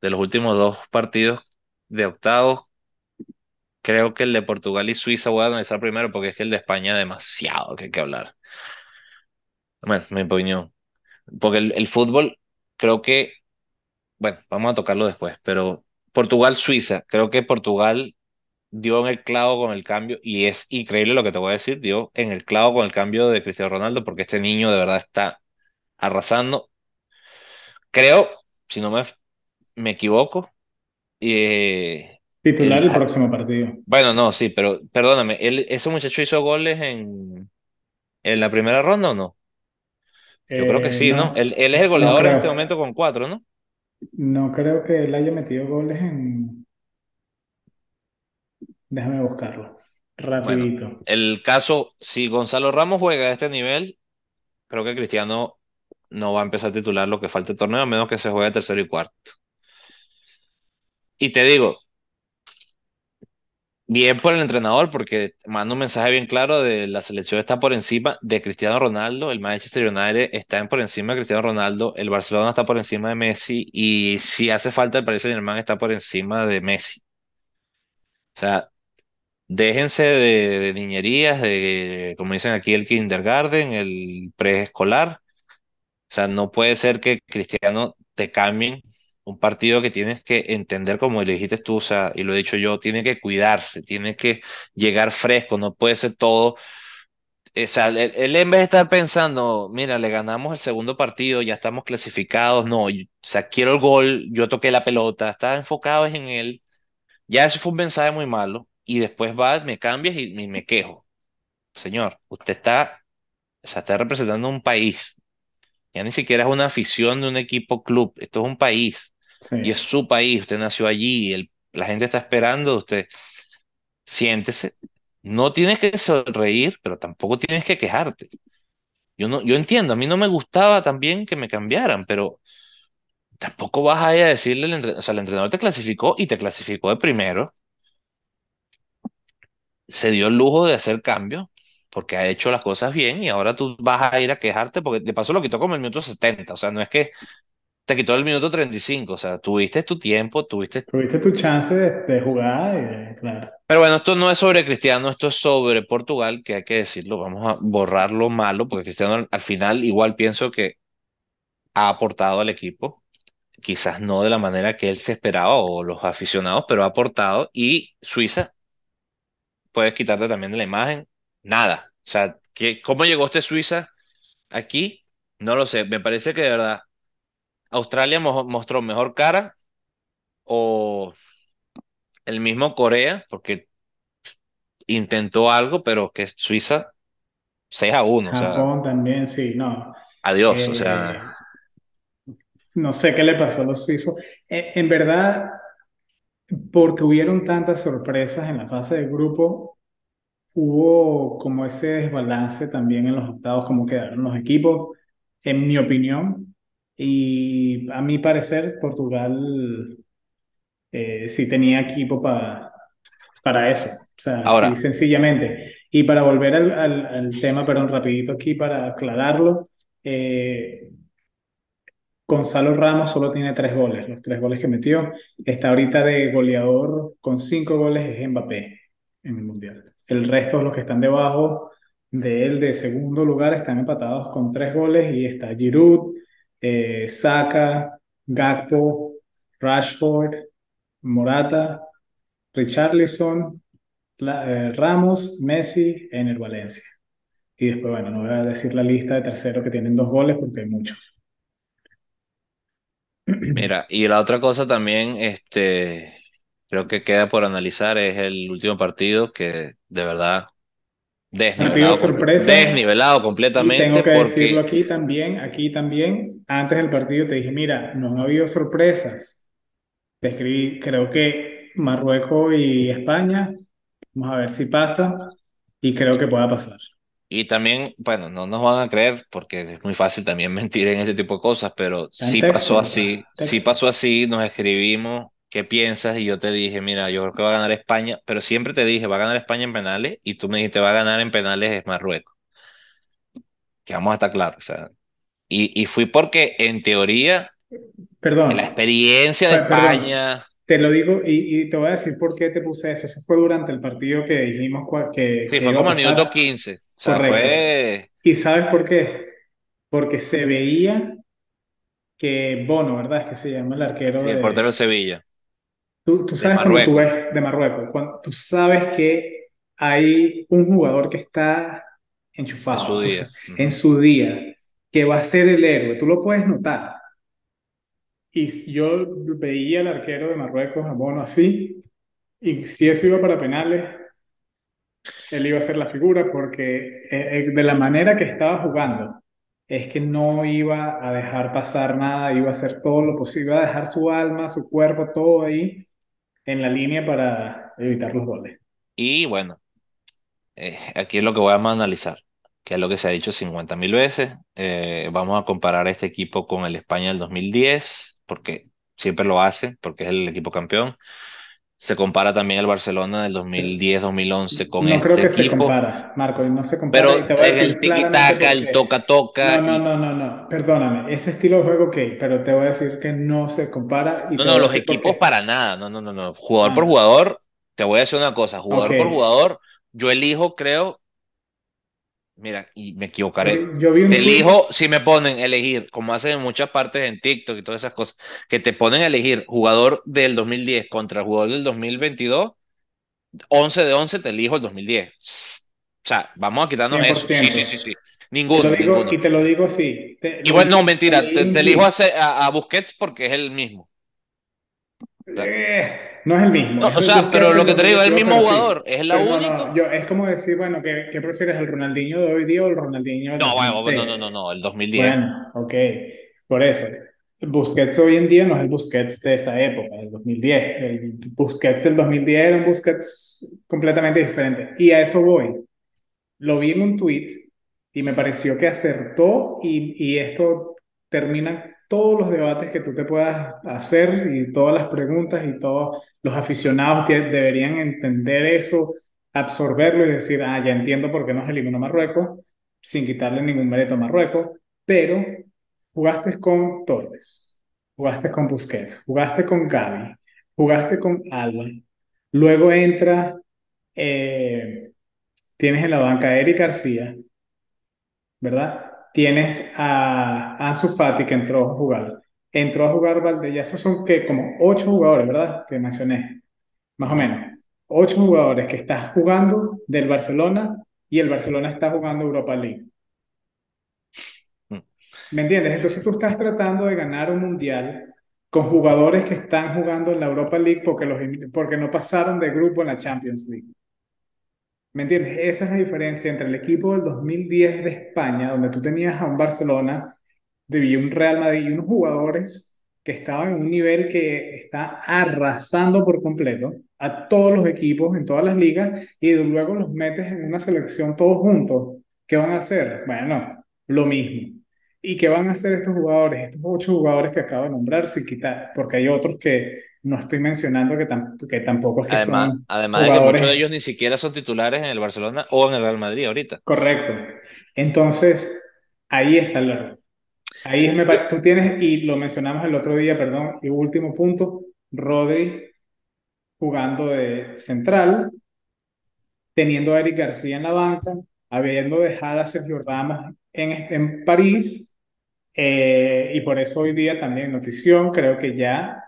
de los últimos dos partidos de octavos. Creo que el de Portugal y Suiza voy a analizar primero porque es que el de España demasiado que hay que hablar. Bueno, mi opinión. Porque el, fútbol, creo que, bueno, vamos a tocarlo después, pero Portugal-Suiza, creo que Portugal dio en el clavo con el cambio, y es increíble lo que te voy a decir, dio en el clavo con el cambio de Cristiano Ronaldo, porque este niño de verdad está arrasando. Creo, si no me, me equivoco, eh, Titular el, el próximo partido. bueno, no, sí, pero perdóname, él, ese muchacho hizo goles en, en la primera ronda o no? Yo creo que Eh, sí, ¿no? no, Él, él es el no goleador en este momento con cuatro, ¿no? No creo que él haya metido goles en... Déjame buscarlo. Bueno, Rapidito. el caso, si Gonzalo Ramos juega a este nivel, creo que Cristiano no va a empezar a titular lo que falta el torneo, a menos que se juegue tercero y cuarto. Y te digo, bien por el entrenador, porque manda un mensaje bien claro de la selección está por encima de Cristiano Ronaldo, el Manchester United está por encima de Cristiano Ronaldo, el Barcelona está por encima de Messi, y si hace falta el Paris Saint-Germain está por encima de Messi. O sea, déjense de, niñerías, de, como dicen aquí, el kindergarten, el preescolar O sea, no puede ser que Cristiano te cambien un partido que tienes que entender como le dijiste tú, o sea, y lo he dicho yo, tiene que cuidarse, tiene que llegar fresco, no puede ser todo. O sea, él, en vez de estar pensando, mira, le ganamos el segundo partido, ya estamos clasificados, no, o sea, quiero el gol, yo toqué la pelota, estaba enfocado en él, ya eso fue un mensaje muy malo, y después va, me cambias y, y me quejo. Señor, usted está, o sea, está representando un país. Ya ni siquiera es una afición de un equipo club, esto es un país Y es su país, usted nació allí, el- la gente está esperando usted. Siéntese. No tienes que sonreír, pero tampoco tienes que quejarte. Yo no, yo entiendo, a mí no me gustaba también que me cambiaran, pero tampoco vas a ir a decirle, al entre- o sea, el entrenador te clasificó y te clasificó de primero, se dio el lujo de hacer cambios porque ha hecho las cosas bien y ahora tú vas a ir a quejarte porque de paso lo quitó como el minuto 70, o sea, no es que te quitó el minuto 35, o sea, tuviste tu tiempo, tuviste... Tuviste tu chance de, de jugar y de- claro. Pero bueno, esto no es sobre Cristiano, esto es sobre Portugal, que hay que decirlo, vamos a borrar lo malo, porque Cristiano al final igual pienso que ha aportado al equipo, quizás no de la manera que él se esperaba o los aficionados, pero ha aportado y Suiza, puedes quitarte también de la imagen, nada. O sea, ¿qué, cómo llegó este Suiza aquí? No lo sé, me parece que de verdad Australia mo- mostró mejor cara o el mismo Corea, porque intentó algo, pero que Suiza 6 a uno o sea, Japón también, sí, no. adiós, o sea, Eh, no sé qué le pasó a los suizos. Eh, en verdad, porque hubieron tantas sorpresas en la fase de grupo, hubo como ese desbalance también en los octavos, como quedaron los equipos, en mi opinión. Y a mi parecer, Portugal eh, sí tenía equipo para para eso. O sea, sí, ahora, sencillamente. Y para volver al, al, al tema, perdón, rapidito aquí para aclararlo, eh, Gonzalo Ramos solo tiene tres goles, los tres goles que metió. Está ahorita de goleador con cinco goles es Mbappé en el Mundial. El resto, los que están debajo de él de segundo lugar, están empatados con tres goles y está Giroud, eh, Saka, Gakpo, Rashford, Morata, Richarlison, eh, Ramos, Messi, en el Valencia. Y después, bueno, no voy a decir la lista de terceros que tienen dos goles porque hay muchos. mira, y la otra cosa también, este, creo que queda por analizar es el último partido que de verdad desnivelado, sorpresa, desnivelado y tengo completamente que decirlo porque, aquí también, aquí también, antes del partido te dije, mira, no han habido sorpresas. Te escribí, creo que Marruecos y España, vamos a ver si pasa, y creo que pueda pasar. y también, bueno, no nos van a creer porque es muy fácil también <laughs> mentir en este tipo de cosas, pero sí texto, pasó así, sí texto. pasó así, nos escribimos, ¿qué piensas? Y yo te dije, mira, yo creo que va a ganar España, pero siempre te dije, va a ganar España en penales, y tú me dijiste, va a ganar en penales es Marruecos, que vamos a estar claros, o sea, y, y fui porque en teoría, la Perdón, experiencia de pe- perdón, España, Te lo digo y, y te voy a decir por qué te puse eso. Eso fue durante el partido que dijimos que, sí, que fue a como al minuto pasar. 15 o sea, Correcto. fue, ¿Y sabes por qué? Porque se veía que Bono, ¿verdad? Es que se llama el arquero sí, el portero de... Sevilla, Tú, tú sabes cuando tú ves de Marruecos, cuando tú sabes que hay un jugador que está en su enchufado, día. en su día, que va a ser el héroe. Tú lo puedes notar. Y yo veía al arquero de Marruecos, a Bono, así, y si eso iba para penales, él iba a ser la figura porque eh, eh, de la manera que estaba jugando, es que no iba a dejar pasar nada, iba a hacer todo lo posible, iba a dejar su alma, su cuerpo, todo ahí en la línea para evitar los goles. Y bueno. eh, aquí es lo que voy a analizar, que es lo que se ha dicho 50 mil veces. Eh, vamos a comparar este equipo con el España del 2010, porque siempre lo hacen, porque es el equipo campeón. Se compara también el Barcelona del 2010-2011 con No creo este que se equipo, compara, Marco, y no se compara, y pero te voy a en el tiki-taka, por el toca-toca, No, no, y no, no, no, perdóname, ese estilo de juego, ok, pero te voy a decir que no se compara y no, no, los por equipos para nada, no, no, no, no, jugador por Ah, jugador, te voy a decir una cosa, jugador por jugador, yo elijo, creo, Mira, y me equivocaré. yo vi Te un tweet elijo, si me ponen elegir, como hacen en muchas partes en TikTok y todas esas cosas, que te ponen a elegir jugador del 2010 contra jugador del 2022, 11 de 11 te elijo el 2010. O sea, vamos a quitarnos cien por eso. Sí, sí, sí, sí. Te lo Ninguno, digo ninguno. y te lo digo así. Te- bueno, no, mentira, te, te elijo a, a Busquets porque es el mismo. Eh, no es el mismo, no, es o el sea, pero lo que te digo es el 2022, mismo sí. jugador, es la Pero no, única. no, yo, es como decir, bueno, ¿qué, qué prefieres, el Ronaldinho de hoy día o el Ronaldinho No, bueno, no, no, 2006? no, no, el 2010. Bueno, ok, por eso. Busquets hoy en día no es el Busquets de esa época, del 2010. El Busquets del 2010 era un Busquets completamente diferente. Y a eso voy. Lo vi en un tweet y me pareció que acertó y, y esto termina todos los debates que tú te puedas hacer y todas las preguntas y todos los aficionados deberían entender eso, absorberlo y decir, ah, ya entiendo por qué nos eliminó Marruecos, sin quitarle ningún mérito a Marruecos, pero jugaste con Torres. jugaste con Busquets, jugaste con Gavi, jugaste con Alba, luego entra, eh, tienes en la banca a Eric García, ¿verdad? Tienes a Ansu Fati que entró a jugar, entró a jugar Valdés, ya esos son que como ocho jugadores, ¿verdad? Que mencioné, más o menos. Ocho jugadores que estás jugando del Barcelona y el Barcelona está jugando Europa League. Mm. ¿Me entiendes? Entonces tú estás tratando de ganar un mundial con jugadores que están jugando en la Europa League porque, los, porque no pasaron de grupo en la Champions League. ¿Me entiendes? Esa es la diferencia entre el equipo del 2010 de España, donde tú tenías a un Barcelona de un Real Madrid y unos jugadores que estaban en un nivel que está arrasando por completo a todos los equipos en todas las ligas y luego los metes en una selección todos juntos. ¿Qué van a hacer? Bueno, lo mismo. ¿Y qué van a hacer estos jugadores? Estos ocho jugadores que acabo de nombrar, sin quitar, porque hay otros que no estoy mencionando que, tam que tampoco es que Además, son además de que muchos de ellos ni siquiera son titulares en el Barcelona o en el Real Madrid ahorita. correctos. Entonces, ahí está el error. Ahí es, me, tú tienes, y lo mencionamos el otro día, perdón, y último punto, Rodri jugando de central, teniendo a Eric García en la banca, habiendo dejado a Sergio Ramos en, en París, eh, y por eso hoy día también notición, creo que ya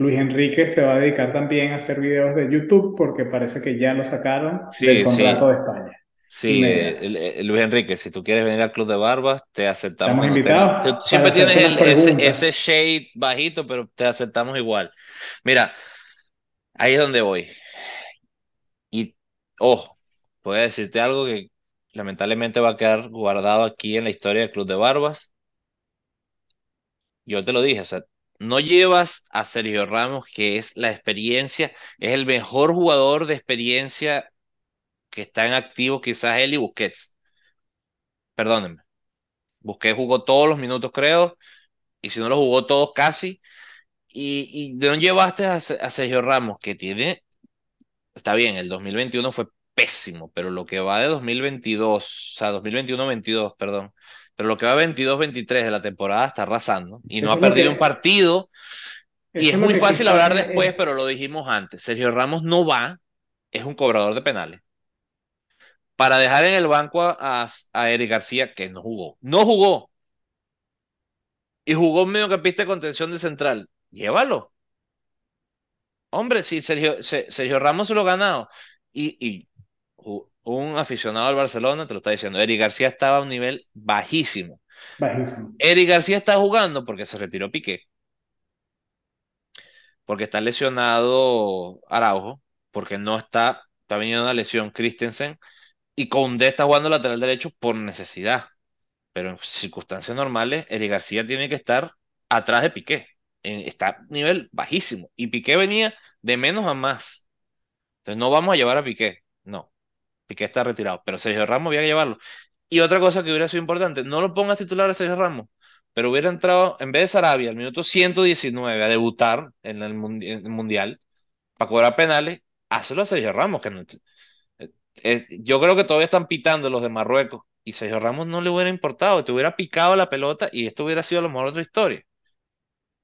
Luis Enrique se va a dedicar también a hacer videos de YouTube porque parece que ya lo sacaron del contrato sí, de España. sí, Luis Enrique, si tú quieres venir al Club de Barbas, te aceptamos Estamos invitados siempre tienes el, ese, ese shade bajito, pero te aceptamos igual. Mira, ahí es donde voy. Y, ojo, voy a decirte algo que lamentablemente va a quedar guardado aquí en la historia del Club de Barbas. Yo te lo dije, o sea, no llevas a Sergio Ramos, que es la experiencia, es el mejor jugador de experiencia que está en activo, quizás él y Busquets. Perdónenme. Busquets jugó todos los minutos, creo, y si no los jugó todos casi. Y, y dónde llevaste a, a Sergio Ramos, que tiene, está bien, el 2021 fue pésimo, pero lo que va de 2022, o sea, 2021-22, perdón, pero lo que va 22-23 de la temporada está arrasando y no Eso ha perdido un partido. Y es muy fácil hablar es, después, es- pero lo dijimos antes. Sergio Ramos no va, es un cobrador de penales. Para dejar en el banco a, a Eric García, que no jugó. No jugó. Y jugó un mediocampista de contención de central. Llévalo. Hombre, sí, Sergio, Se- Sergio Ramos se lo ha ganado. Y, un aficionado al Barcelona te lo está diciendo. Eric García estaba a un nivel bajísimo. bajísimo. Eric García está jugando porque se retiró Piqué. Porque está lesionado Araujo. Porque no está, está viniendo una lesión Christensen. Y Koundé está jugando lateral derecho por necesidad. Pero en circunstancias normales, Eric García tiene que estar atrás de Piqué. En- está a nivel bajísimo. Y Piqué venía de menos a más. Entonces no vamos a llevar a Piqué. No. Piqué está retirado. Pero Sergio Ramos había que llevarlo. Y otra cosa que hubiera sido importante, no lo pongas titular a Sergio Ramos. Pero hubiera entrado, en vez de Sarabia, al minuto 119 a debutar en el, Mundial, para cobrar penales, hazlo a Sergio Ramos, que no, eh, eh, yo creo que todavía están pitando los de Marruecos y Sergio Ramos no le hubiera importado, te hubiera picado la pelota y esto hubiera sido a lo mejor otra historia.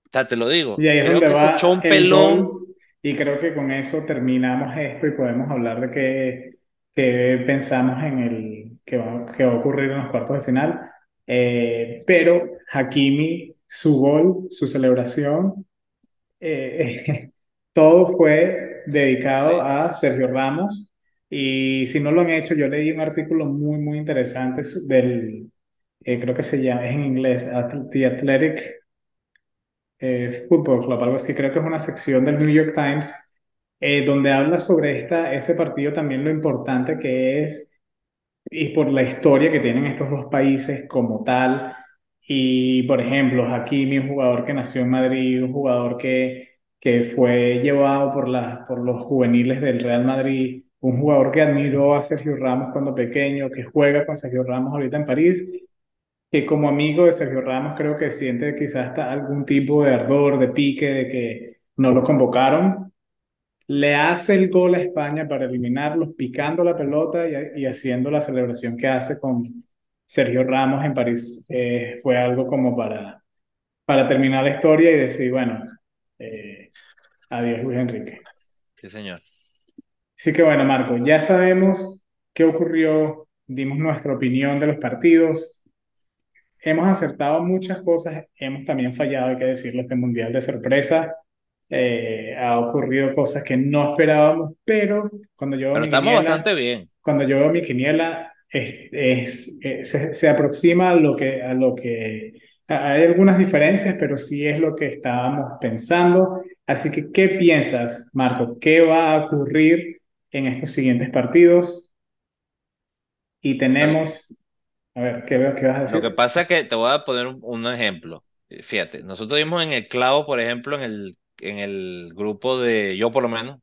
O sea, te lo digo, Y ahí es creo donde que se echó va un el pelón. gol y creo que con eso terminamos esto y podemos hablar de qué, qué pensamos en el que va, que va a ocurrir en los cuartos de final. Eh, pero Hakimi, su gol, su celebración, eh, <laughs> todo fue dedicado a Sergio Ramos. Y si no lo han hecho, yo leí un artículo muy, muy interesante del, eh, creo que se llama, es en inglés, The Athletic eh, Football Club, algo así, creo que es una sección del New York Times, eh, donde habla sobre esta, ese partido también lo importante que es y por la historia que tienen estos dos países como tal. Y, por ejemplo, Hakimi, un jugador que nació en Madrid, un jugador que, que fue llevado por, la, por los juveniles del Real Madrid, un jugador que admiró a Sergio Ramos cuando pequeño, que juega con Sergio Ramos ahorita en París, que como amigo de Sergio Ramos creo que siente quizás hasta algún tipo de ardor, de pique, de que no lo convocaron le hace el gol a España para eliminarlos, picando la pelota y, y haciendo la celebración que hace con Sergio Ramos en París. Eh, fue algo como para, para terminar la historia y decir, bueno, eh, adiós Luis Enrique. Sí, señor. Así que bueno, Marco, ya sabemos qué ocurrió, dimos nuestra opinión de los partidos, hemos acertado muchas cosas, hemos también fallado, hay que decirlo, este mundial de sorpresa. Eh, ha ocurrido cosas que no esperábamos, pero cuando yo Pero mi estamos quiniela, bastante bien. cuando yo veo mi quiniela, es, es- eh, se, se aproxima a lo que, a lo que, a- hay algunas diferencias, pero sí es lo que estábamos pensando. Así que, ¿qué piensas, Marco? ¿Qué va a ocurrir en estos siguientes partidos? Y tenemos, a ver, ¿qué veo que vas a lo que decir? pasa es que te voy a poner un, un ejemplo. Fíjate, nosotros vimos en el clavo, por ejemplo, en el, en el grupo de, yo por lo menos,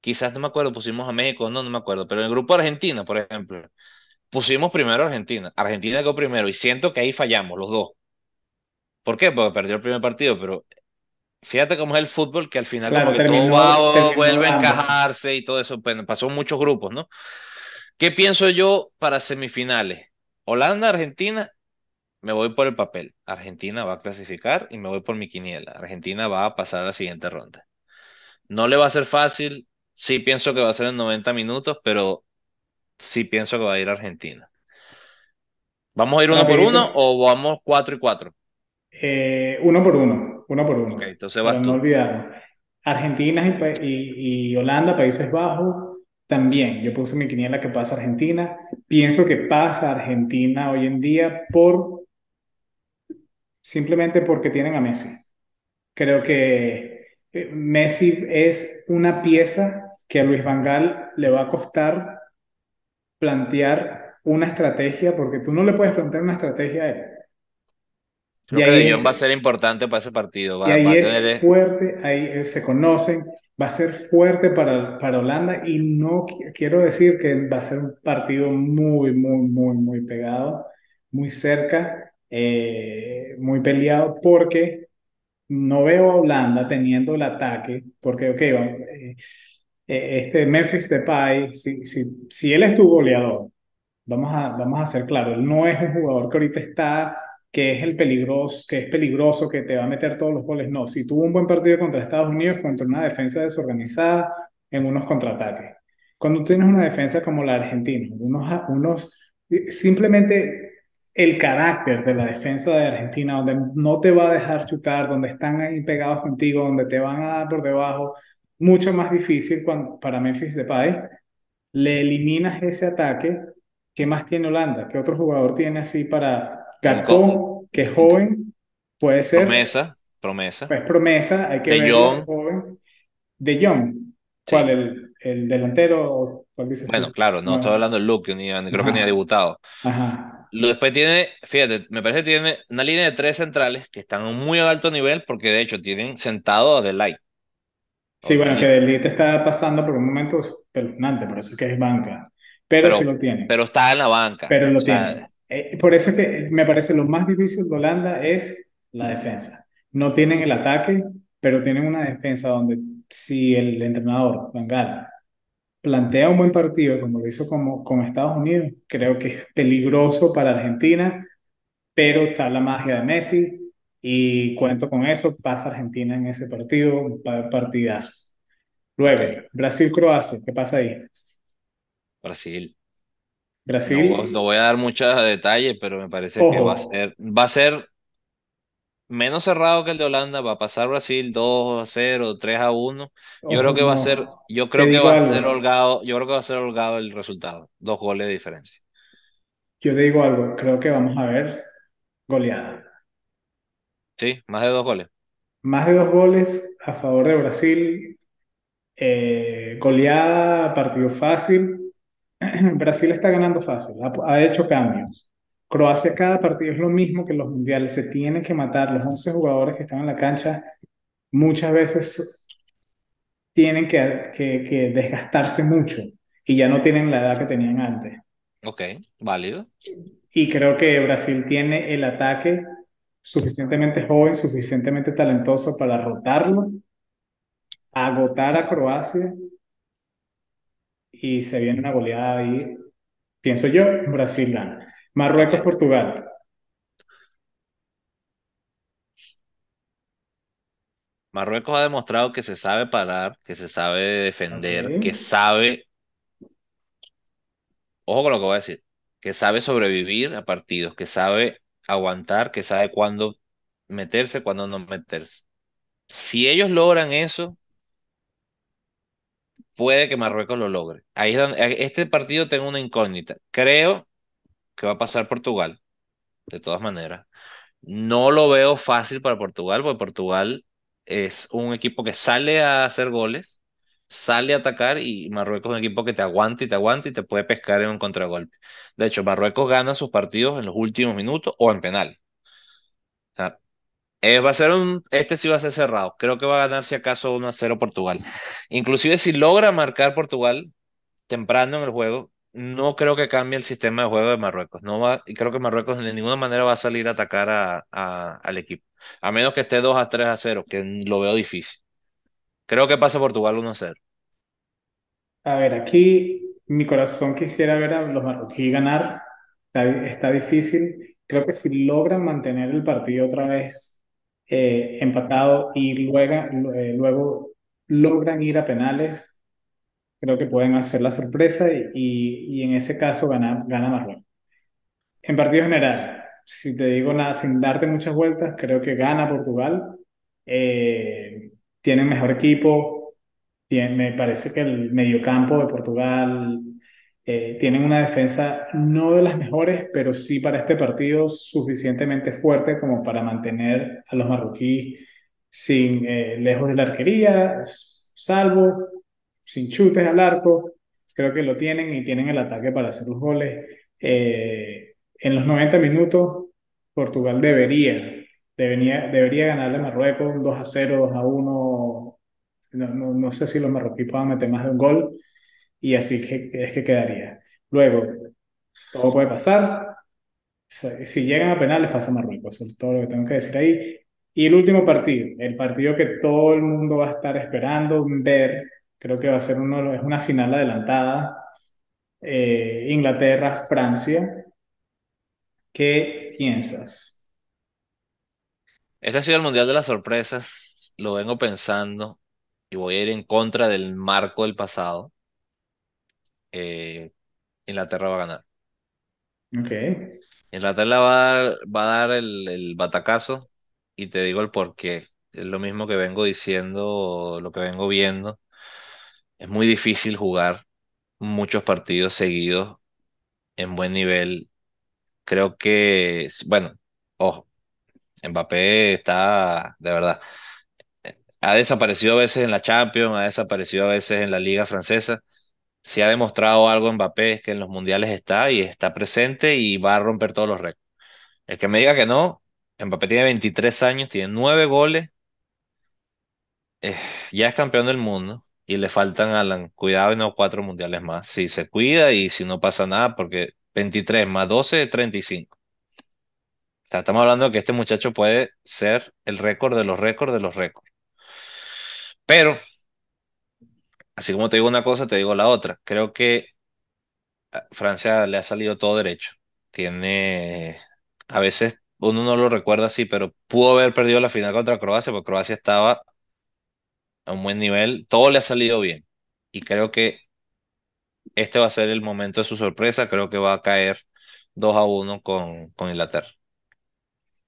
quizás no me acuerdo, pusimos a México, no, no me acuerdo, pero en el grupo de Argentina, por ejemplo, pusimos primero a Argentina. Argentina quedó primero y siento que ahí fallamos los dos. ¿Por qué? Porque perdió el primer partido, pero fíjate cómo es el fútbol, que al final como que todo va, terminó vuelve a encajarse y todo eso, pues, pasó muchos grupos, ¿no? ¿Qué pienso yo para semifinales? Holanda, Argentina, me voy por el papel. Argentina va a clasificar y me voy por mi quiniela. Argentina va a pasar a la siguiente ronda. No le va a ser fácil, sí pienso que va a ser en 90 minutos, pero sí pienso que va a ir a Argentina. ¿Vamos a ir uno por uno o vamos cuatro y cuatro? eh, uno por uno, uno por Ok, uno, entonces no. Argentina y, y, y Holanda, Países Bajos, también. Yo puse mi quiniela que pasa Argentina. Pienso que pasa Argentina hoy en día por simplemente porque tienen a Messi. Creo que eh, Messi es una pieza que a Luis Van Gaal le va a costar plantear una estrategia, porque tú no le puedes plantear una estrategia a él. Y Creo que ahí Jong va a es, ser importante para ese partido. y Va, va ahí a tener... es eh, fuerte, ahí eh, se conocen, va a ser fuerte para, para Holanda y no qui- quiero decir que va a ser un partido muy, muy, muy, muy pegado, muy cerca, eh, muy peleado, porque no veo a Holanda teniendo el ataque, porque, ok, eh, eh, este Memphis Depay, si, si, si él es tu goleador, Vamos a, vamos a ser claros, él no es un jugador que ahorita está, que es el peligroso, que es peligroso, que te va a meter todos los goles. No, si tuvo un buen partido contra Estados Unidos, contra una defensa desorganizada, en unos contraataques. Cuando tienes una defensa como la Argentina, unos, unos, simplemente el carácter de la defensa de Argentina, donde no te va a dejar chutar, donde están ahí pegados contigo, donde te van a dar por debajo, mucho más difícil cuando, para Memphis Depay le eliminas ese ataque, ¿qué más tiene Holanda? ¿Qué otro jugador tiene así para Gakpo, que es joven, puede ser, promesa, promesa. pues promesa, hay que De Jong, joven. De Jong, ¿cuál? sí. El, el delantero, ¿cuál dices Bueno, tú? claro, no estoy No, hablando del Luke, creo que ni ha ajá, debutado. ajá. Después tiene, fíjate, me parece que tiene una línea de tres centrales que están a un muy alto nivel porque de hecho tienen sentado a a Sí, bueno, que niño. Del Lee te está pasando por un momento espeluznante, por eso es que es banca, pero sí lo tiene. pero está en la banca. pero O lo sea, tienen. Eh, por eso es que me parece lo más difícil de Holanda es la defensa. No tienen el ataque, pero tienen una defensa donde si el entrenador, Van Gaal, plantea un buen partido, como lo hizo como, con Estados Unidos, creo que es peligroso para Argentina, pero está la magia de Messi y cuento con eso, pasa Argentina en ese partido, un pa- partidazo. Luego, Brasil-Croacia, ¿qué pasa ahí? Brasil. No, no Brasil, voy a dar muchos detalles, pero me parece que va a ser, va a ser menos cerrado que el de Holanda, va a pasar Brasil 2 a 0, 3 a 1. Yo creo que va a ser, yo Te creo que va a ser holgado, yo creo que va a ser holgado el resultado. Dos goles de diferencia. Yo te digo algo, creo que vamos a ver goleada. Sí, más de dos goles. Más de dos goles a favor de Brasil, eh, goleada, partido fácil. <clears throat> Brasil está ganando fácil, ha, ha hecho cambios. Croacia cada partido es lo mismo que los mundiales, se tienen que matar. Los 11 jugadores que están en la cancha muchas veces tienen que, que, que desgastarse mucho y ya no tienen la edad que tenían antes. Ok, válido. Y creo que Brasil tiene el ataque suficientemente joven, suficientemente talentoso para rotarlo, agotar a Croacia y se viene una goleada ahí. Pienso yo, Brasil gana. Ok. Marruecos-Portugal. Marruecos ha demostrado que se sabe parar, que se sabe defender, que sabe, ojo con lo que voy a decir, que sabe sobrevivir a partidos, que sabe aguantar, que sabe cuándo meterse, cuándo no meterse. Si ellos logran eso, puede que Marruecos lo logre. Ahí es donde, este partido tengo una incógnita. Creo que va a pasar Portugal, de todas maneras. No lo veo fácil para Portugal, porque Portugal es un equipo que sale a hacer goles, sale a atacar y Marruecos es un equipo que te aguanta y te aguanta y te puede pescar en un contragolpe. De hecho, Marruecos gana sus partidos en los últimos minutos o en penal. Eh, va a ser este sí va a ser cerrado. Creo que va a ganar si acaso 1 a 0 Portugal. Inclusive si logra marcar Portugal temprano en el juego, no creo que cambie el sistema de juego de Marruecos. No va, y creo que Marruecos de ninguna manera va a salir a atacar a, al equipo. A menos que esté 2 a 3 a cero que lo veo difícil. Creo que pasa Portugal 1 a 0. A ver, aquí mi corazón quisiera ver a los marroquíes ganar. Está, está difícil. Creo que si logran mantener el partido otra vez eh, empatado y luego, eh, luego logran ir a penales, creo que pueden hacer la sorpresa y, y- y en ese caso gana, gana Marruecos. En partido general, si te digo nada, sin darte muchas vueltas, creo que gana Portugal. Eh, tienen mejor equipo, tiene- me parece que el mediocampo de Portugal eh, tienen una defensa no de las mejores, pero sí para este partido suficientemente fuerte como para mantener a los marroquíes sin, eh, lejos de la arquería, salvo, sin chutes al arco. Creo que lo tienen y tienen el ataque para hacer los goles. Eh, en los 90 minutos, Portugal debería, debería, debería ganarle a Marruecos un 2 a 0, 2 a 1 no, no, no sé si los marroquíes puedan meter más de un gol y así que, es que quedaría. Luego, todo puede pasar. Si llegan a penales, pasa Marruecos. Eso es todo lo que tengo que decir ahí. Y el último partido, el partido que todo el mundo va a estar esperando ver, creo que va a ser uno, es una final adelantada. eh, Inglaterra-Francia. ¿Qué piensas? Este ha sido el Mundial de las Sorpresas. Lo vengo pensando y voy a ir en contra del marco del pasado. Eh, Inglaterra va a ganar. Ok. Inglaterra va a dar, va a dar el, el batacazo y te digo el porqué. Es lo mismo que vengo diciendo, lo que vengo viendo. Es muy difícil jugar muchos partidos seguidos en buen nivel. Creo que, bueno, ojo, Mbappé está, de verdad, ha desaparecido a veces en la Champions, ha desaparecido a veces en la Liga Francesa. Si ha demostrado algo Mbappé es que en los mundiales está y está presente y va a romper todos los récords. El que me diga que no, Mbappé tiene 23 años, tiene 9 goles, eh, ya es campeón del mundo y le faltan Alan, cuidado y no cuatro mundiales más. Si se cuida y si no pasa nada, porque 23 más 12 es 35. O sea, estamos hablando de que este muchacho puede ser el récord de los récords de los récords. Pero, así como te digo una cosa, te digo la otra. Creo que Francia le ha salido todo derecho. Tiene, a veces uno no lo recuerda así, pero pudo haber perdido la final contra Croacia, porque Croacia estaba a un buen nivel. Todo le ha salido bien. Y creo que este va a ser el momento de su sorpresa. Creo que va a caer 2 a uno con, con Inglaterra.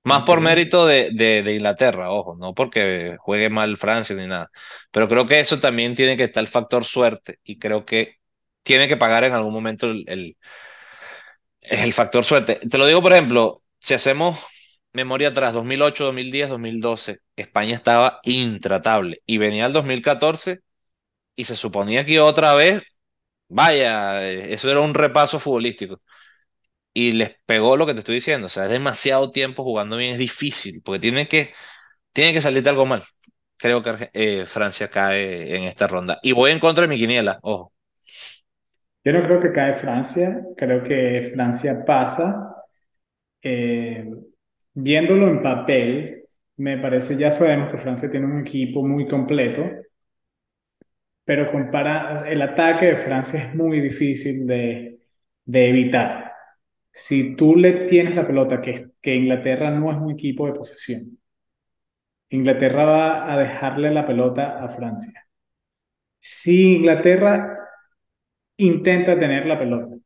Más por mérito de, de, de Inglaterra, ojo, no porque juegue mal Francia ni nada. Pero creo que eso también tiene que estar el factor suerte y creo que tiene que pagar en algún momento el, el, el factor suerte. Te lo digo, por ejemplo, si hacemos memoria atrás, 2008, 2010, 2012, España estaba intratable y venía el 2014 y se suponía que otra vez, vaya, eh, eso era un repaso futbolístico. Y les pegó lo que te estoy diciendo, o sea, es demasiado tiempo jugando bien, es difícil, porque tiene que Tiene que salirte algo mal. Creo que eh, Francia cae en esta ronda. Y voy en contra de mi quiniela, ojo. Yo no creo que cae Francia, creo que Francia pasa. Eh, viéndolo en papel, me parece, ya sabemos que Francia tiene un equipo muy completo, pero compara, el ataque de Francia es muy difícil de, de evitar. Si tú le tienes la pelota, que, que Inglaterra no es un equipo de posesión, Inglaterra va a dejarle la pelota a Francia. Si Inglaterra intenta tener la pelota,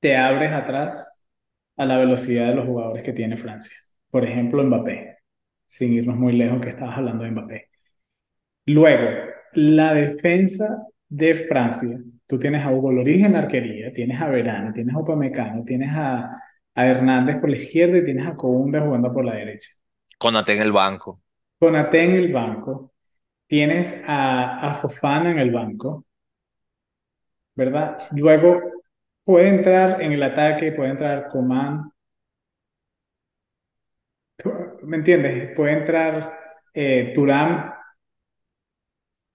te abres atrás a la velocidad de los jugadores que tiene Francia. Por ejemplo, Mbappé, sin irnos muy lejos que estabas hablando de Mbappé. Luego, la defensa de Francia, tú tienes a Hugo Lloris en la arquería, tienes a Verano, tienes a Upamecano, tienes a, a Hernández por la izquierda y tienes a Koundé jugando por la derecha. Conate en el banco. Konaté en el banco, tienes a, a Fofana en el banco, ¿verdad? Luego puede entrar en el ataque, puede entrar Coman, ¿me entiendes? Puede entrar eh, Thuram,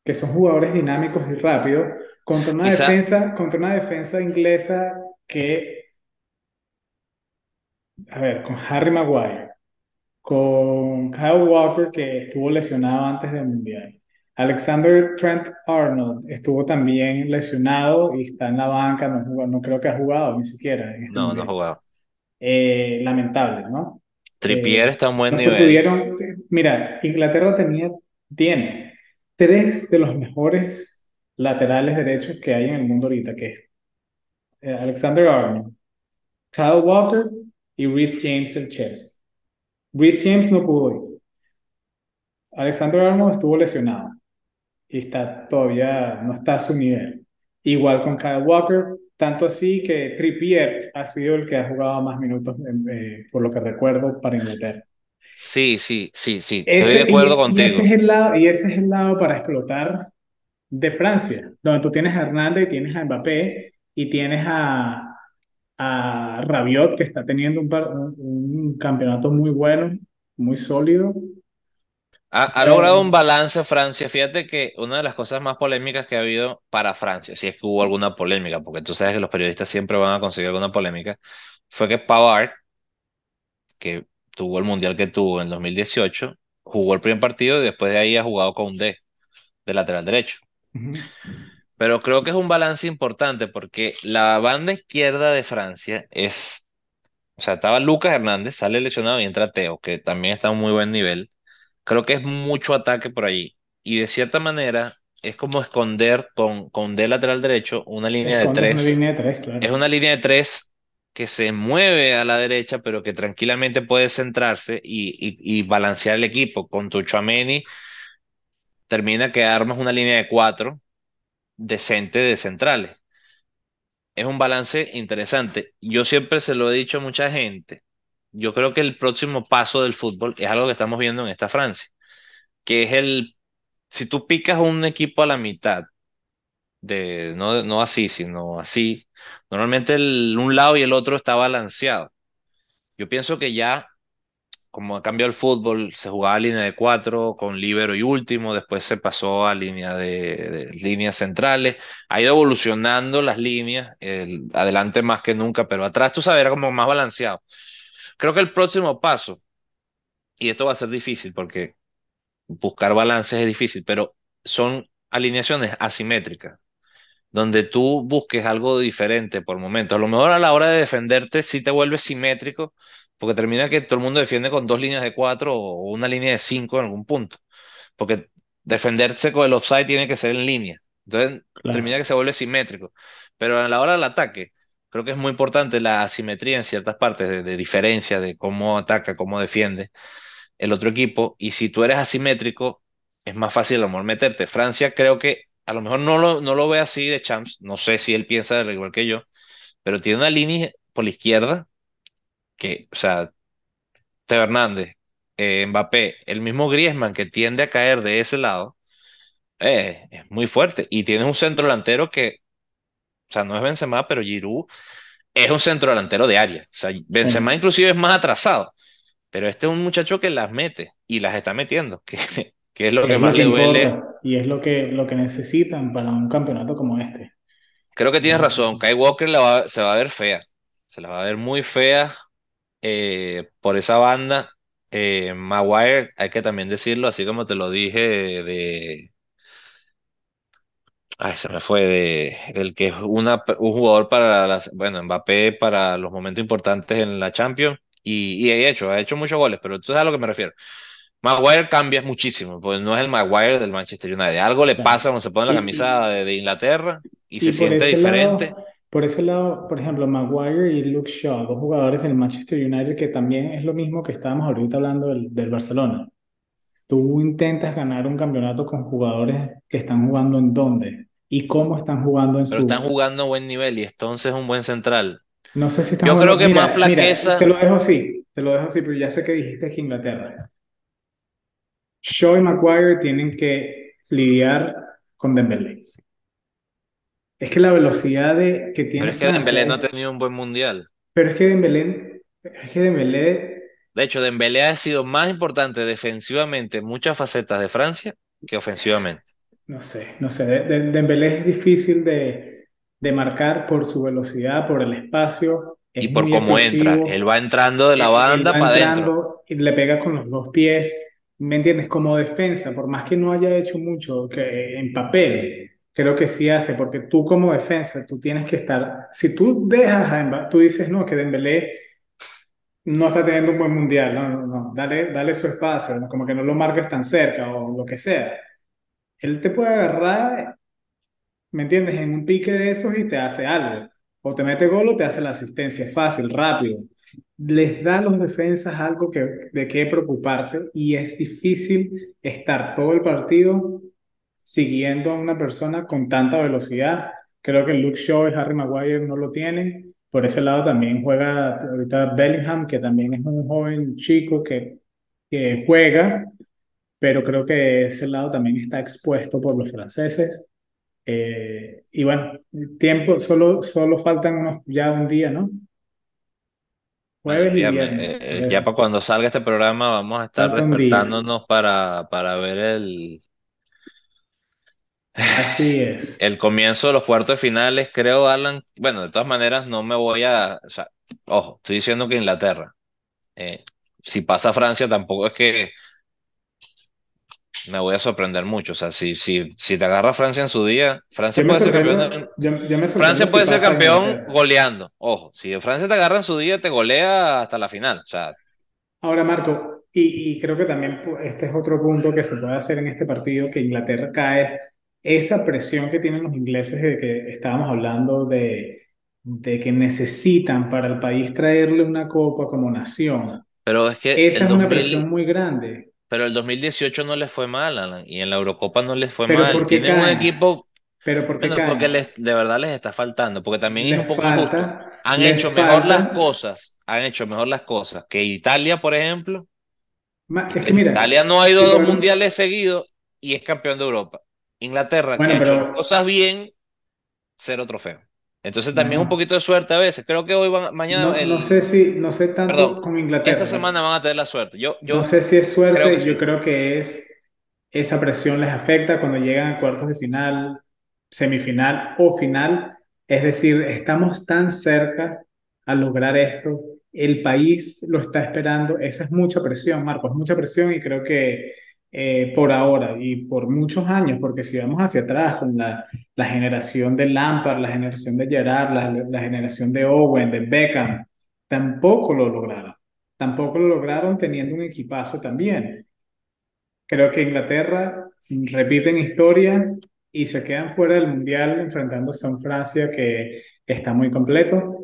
que son jugadores dinámicos y rápidos, contra una Quizá, defensa, contra una defensa inglesa que, a ver, con Harry Maguire, con Kyle Walker, que estuvo lesionado antes del Mundial. Alexander Trent Arnold estuvo también lesionado y está en la banca, no, jugó- no creo que ha jugado ni siquiera este no, no ha jugado. Eh, lamentable, ¿no? Trippier Eh, está en buen no se pudieron, mira, Inglaterra tenía, tiene tres de los mejores laterales derechos que hay en el mundo ahorita, que es eh, Alexander Arnold, Kyle Walker y Reece James del Chelsea. Reece James no pudo ir. Alexander Arnold estuvo lesionado y está todavía no está a su nivel. Igual con Kyle Walker, tanto así que Trippier ha sido el que ha jugado más minutos, eh, por lo que recuerdo, para Inglaterra. Sí, sí, sí, sí, estoy de Ese, acuerdo y, y ese contigo. es el lado, y ese es el lado para explotar de Francia, donde tú tienes a Hernández, tienes a Mbappé y tienes a, a Rabiot, que está teniendo un, par- un, un campeonato muy bueno, muy sólido. Ha, ha logrado un balance Francia. Fíjate que una de las cosas más polémicas que ha habido para Francia, si es que hubo alguna polémica, porque tú sabes que los periodistas siempre van a conseguir alguna polémica, fue que Pavard, que tuvo el mundial que tuvo en 2018, jugó el primer partido y después de ahí ha jugado con D de lateral derecho. Pero creo que es un balance importante porque la banda izquierda de Francia es, o sea, estaba Lucas Hernández, sale lesionado y entra Teo, que también está a un muy buen nivel. Creo que es mucho ataque por allí. Y de cierta manera es como esconder con, con D lateral derecho una línea de Escondes una tres. línea de tres, Es una línea de tres que se mueve a la derecha, pero que tranquilamente puede centrarse y, y, y balancear el equipo. Con tu Tchouaméni termina que armas una línea de cuatro decente de centrales. Es un balance interesante. Yo siempre se lo he dicho a mucha gente. Yo creo que el próximo paso del fútbol es algo que estamos viendo en esta Francia, que es el si tú picas un equipo a la mitad, de, no, no así, sino así, normalmente el, un lado y el otro está balanceado. Yo pienso que ya, como ha cambiado el fútbol, se jugaba línea de cuatro con líbero y último, después se pasó a línea de, líneas centrales, ha ido evolucionando las líneas, el, adelante más que nunca, pero atrás tú sabes, era como más balanceado. Creo que el próximo paso, y esto va a ser difícil porque buscar balances es difícil, pero son alineaciones asimétricas. donde tú busques algo diferente por momentos. A lo mejor a la hora de defenderte sí te vuelves simétrico, porque termina que todo el mundo defiende con dos líneas de cuatro o una línea de cinco en algún punto, porque defenderse con el offside tiene que ser en línea. Entonces termina que se vuelve simétrico. Pero a la hora del ataque, creo que es muy importante la asimetría en ciertas partes de, de diferencia de cómo ataca, cómo defiende el otro equipo. Y si tú eres asimétrico, es más fácil a lo mejor meterte. Francia creo que a lo mejor no lo, no lo ve así de Champs. No sé si él piensa al igual que yo, pero tiene una línea por la izquierda que, o sea, Teo Hernández, eh, Mbappé, el mismo Griezmann que tiende a caer de ese lado, eh, es muy fuerte. Y tienes un centro delantero que, sea, no es Benzema, pero Giroud es un centro delantero de área. O sea, Benzema Sí. inclusive es más atrasado. Pero este es un muchacho que las mete y las está metiendo, <laughs> que, que es lo Que que es lo más que le duele. y es lo que, lo que necesitan para un campeonato como este. Creo que Es tienes razón. Kai Walker la va- se va a ver fea, se la va a ver muy fea eh, por esa banda. Eh, Maguire, hay que también decirlo, así como te lo dije de, ay, se me fue de, del que es una, un jugador para las, bueno, Mbappé para los momentos importantes en la Champions. Y, y ha hecho, ha hecho muchos goles, pero tú sabes a lo que me refiero. Maguire cambia muchísimo, pues no es el Maguire del Manchester United. Algo le pasa cuando se pone la camisa de, de Inglaterra y Y se siente diferente. lado, por ese lado, por ejemplo, Maguire y Luke Shaw, dos jugadores del Manchester United, que también es lo mismo que estábamos ahorita hablando del, del Barcelona. Tú intentas ganar un campeonato con jugadores que están jugando en dónde y cómo están jugando en pero están jugando a buen nivel y entonces es un buen central. No sé si están Yo creo que más mira, te flaqueza, lo dejo así, te lo dejo así, pero ya sé que dijiste que Inglaterra. Shaw y Maguire tienen que lidiar con Dembélé. Es que la velocidad de, que pero tiene es que Dembélé no ha tenido un buen mundial. Pero es que Dembélé, es que Dembélé, De hecho, Dembélé ha sido más importante defensivamente en muchas facetas de Francia que ofensivamente. no sé, no sé, de- de- Dembélé es difícil de, de marcar por su velocidad, por el espacio, Y es por muy cómo entra, él va entrando de la banda para adentro. y le pega con los dos pies, ¿me entiendes? Como defensa, por más que no haya hecho mucho que en papel, creo que sí hace, porque tú como defensa, tú tienes que estar, si tú dejas a Mbappé, tú dices, no, que Dembélé no está teniendo un buen mundial, no, no, no, dale, dale su espacio, como que no lo marques tan cerca o lo que sea. Él te puede agarrar, ¿me entiendes? En un pique de esos y te hace algo. O te mete gol o te hace la asistencia. Fácil, rápido. Les da a los defensas algo que, de qué preocuparse y es difícil estar todo el partido siguiendo a una persona con tanta velocidad. Creo que Luke Shaw y Harry Maguire no lo tienen. Por ese lado también juega ahorita Bellingham, que también es un joven chico que, que juega, pero creo que ese lado también está expuesto por los franceses. Eh, y bueno, tiempo, solo, solo faltan unos, ya un día, ¿no? Jueves y viernes, viernes, por eh, ya para cuando salga este programa vamos a estar Falta despertándonos para, para ver el, Así es. <laughs> el comienzo de los cuartos de finales. Creo, Alan, bueno, de todas maneras no me voy a, o sea, ojo, estoy diciendo que Inglaterra, eh, si pasa Francia tampoco es que me voy a sorprender mucho. O sea, si, si, si te agarra Francia en su día, Francia puede ser campeón Francia si puede ser campeón goleando. Ojo, si Francia te agarra en su día, te golea hasta la final. O sea, Ahora, Marco, y, y creo que también pu- este es otro punto que se puede hacer en este partido, que Inglaterra cae, esa presión que tienen los ingleses de que estábamos hablando de, de que necesitan para el país traerle una copa como nación. pero es que Esa es una 2000 presión muy grande. Pero el 2018 no les fue mal, Alan, y en la Eurocopa no les fue Pero mal. ¿por qué Tienen un caen? equipo, Pero ¿por qué bueno, porque les, de verdad les está faltando, porque también es un poco falta. Han hecho mejor falta. las cosas, han hecho mejor las cosas que Italia, por ejemplo. ma- Es que Eh, mira, Italia no ha ido si dos mundiales seguidos y es campeón de Europa. Inglaterra, que bueno, ha hecho pero cosas bien, cero trofeo. Entonces también es un bueno, poquito de suerte a veces. Creo que hoy van, mañana, no, no sé si, no sé perdón, tanto con esta Inglaterra. semana van a tener la suerte. Yo, No sé si es creo suerte, yo sí. creo que es esa presión les afecta cuando llegan a cuartos de final, semifinal o final. Es decir, estamos tan cerca a lograr esto, el país lo está esperando, esa es mucha presión, Marcos, mucha presión y creo que eh, por ahora y por muchos años, porque si vamos hacia atrás con la, la generación de Lampard, la generación de Gerrard, la, la generación de Owen, de Beckham, tampoco lo lograron, tampoco lo lograron teniendo un equipazo también. Creo que Inglaterra repiten historia y se quedan fuera del Mundial enfrentándose a un Francia que está muy completo.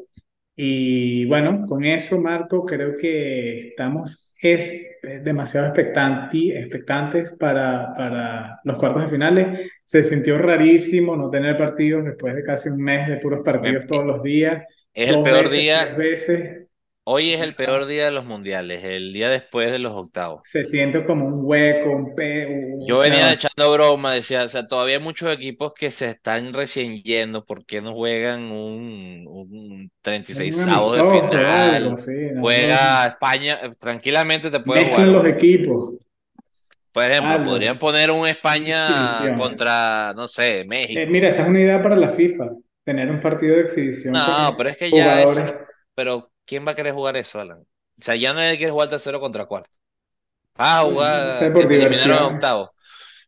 Y bueno, con eso, Marco, creo que estamos es, eh, demasiado expectanti, expectantes para, para los cuartos de finales. Se sintió rarísimo no tener partidos después de casi un mes de puros partidos todos los días, es el peor veces, día veces. Hoy es el peor día de los mundiales, el día después de los octavos. Se siente como un hueco, un pe, o Yo venía sea, echando broma, decía, o sea, todavía hay muchos equipos que se están recién yendo, ¿por qué no juegan un, un Un 36 de amistoso o algo, final? sí. No, no. Juega España, eh, tranquilamente te puede jugar Mezclan los un, equipos, por ejemplo, podrían poner un España contra, no sé, Eh, México. mira, esa es una idea para la FIFA, tener un partido de exhibición No, pero es que ya eso, jugadores, pero ¿quién va a querer jugar eso, Alan? O sea, ya nadie quiere jugar tercero contra cuarto. Ah, sé, jugar que por eliminaron octavos.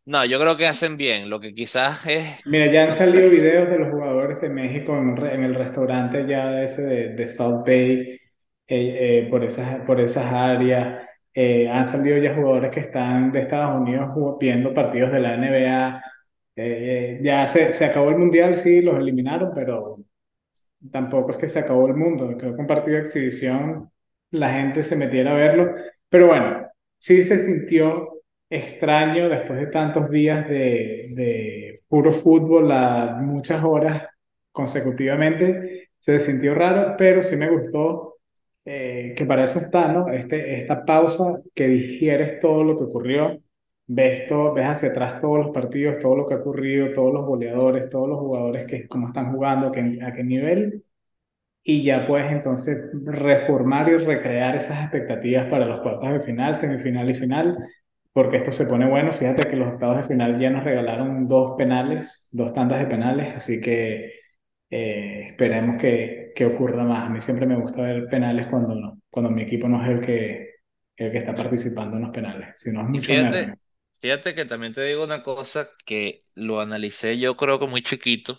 No, yo creo que hacen bien. Lo que quizás es, Mira, ya han no sé. salido videos de los jugadores de México en, en el restaurante ya ese de, de South Bay eh, eh, por esas, por esas áreas. Eh, han salido ya jugadores que están de Estados Unidos viendo partidos de la NBA. Eh, eh, ya se, se acabó el Mundial, sí, los eliminaron, pero tampoco es que se acabó el mundo. Que un partido de exhibición la gente se metiera a verlo. Pero bueno, sí se sintió extraño después de tantos días de, de puro fútbol, a muchas horas consecutivamente. Se sintió raro, pero sí me gustó eh, que para eso está, ¿no? Este, esta pausa que digieres todo lo que ocurrió. Ves, todo, ves hacia atrás todos los partidos, todo lo que ha ocurrido, todos los goleadores, todos los jugadores que cómo están jugando, a qué, a qué nivel, y ya puedes entonces reformar y recrear esas expectativas para los cuartos de final, semifinal y final, porque esto se pone bueno. Fíjate que los octavos de final ya nos regalaron dos penales, dos tandas de penales, así que eh, esperemos que, que ocurra más. A mí siempre me gusta ver penales cuando, cuando mi equipo no es el que, el que está participando en los penales, sino es mucho fíjate. Fíjate que también te digo una cosa que lo analicé yo creo que muy chiquito,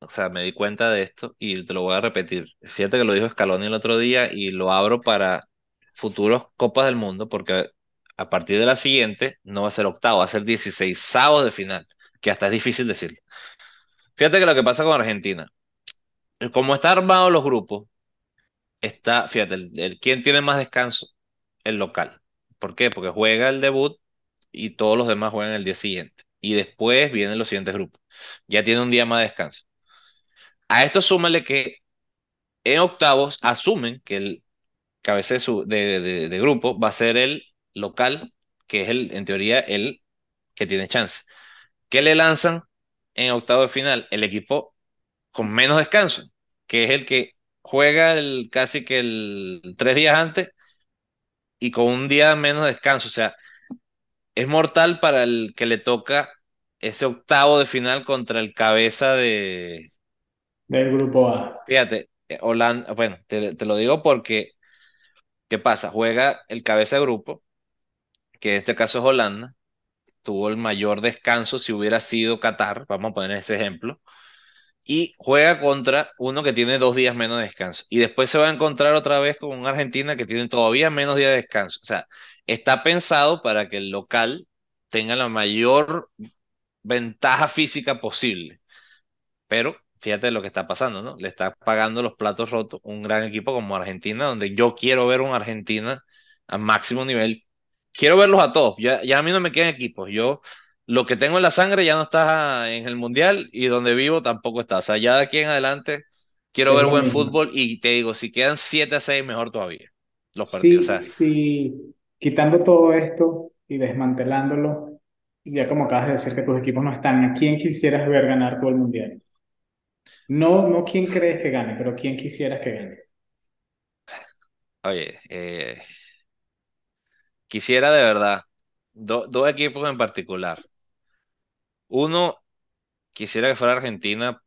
o sea, me di cuenta de esto y te lo voy a repetir. Fíjate que lo dijo Scaloni el otro día y lo abro para futuros Copas del Mundo porque a partir de la siguiente no va a ser octavo, va a ser 16 de final, que hasta es difícil decirlo. Fíjate que lo que pasa con Argentina, como está armado los grupos, está, fíjate, el, el- ¿quién tiene más descanso? El local. ¿Por qué? Porque juega el debut y todos los demás juegan el día siguiente. Y después vienen los siguientes grupos. Ya tiene un día más de descanso. A esto súmale que en octavos asumen que el cabeza de, de, grupo va a ser el local, que es el, en teoría, el que tiene chance. ¿Qué le lanzan en octavo de final? El equipo con menos descanso, que es el que juega el, casi que el tres días antes y con un día menos de descanso. O sea, es mortal para el que le toca ese octavo de final contra el cabeza de, Del grupo A. fíjate, eh, Holanda, bueno, te, te lo digo porque, ¿qué pasa? Juega el cabeza de grupo, que en este caso es Holanda, tuvo el mayor descanso si hubiera sido Qatar, vamos a poner ese ejemplo, y juega contra uno que tiene dos días menos de descanso. Y después se va a encontrar otra vez con una Argentina que tiene todavía menos días de descanso. O sea, está pensado para que el local tenga la mayor ventaja física posible. Pero fíjate lo que está pasando, ¿no? Le está pagando los platos rotos un gran equipo como Argentina, donde yo quiero ver una Argentina a máximo nivel. Quiero verlos a todos. Ya, ya a mí no me quedan equipos. Yo lo que tengo en la sangre ya no está en el mundial y donde vivo tampoco está. O sea, ya de aquí en adelante quiero Es ver buen mismo. fútbol y te digo, si quedan 7 a 6 mejor todavía los partidos. O Sí, sea, sí, quitando todo esto y desmantelándolo, ya como acabas de decir que tus equipos no están, ¿a quién quisieras ver ganar todo el mundial? No, no quién crees que gane, pero quién quisieras que gane. oye, eh, quisiera de verdad do- dos equipos en particular. Uno Quisiera que fuera Argentina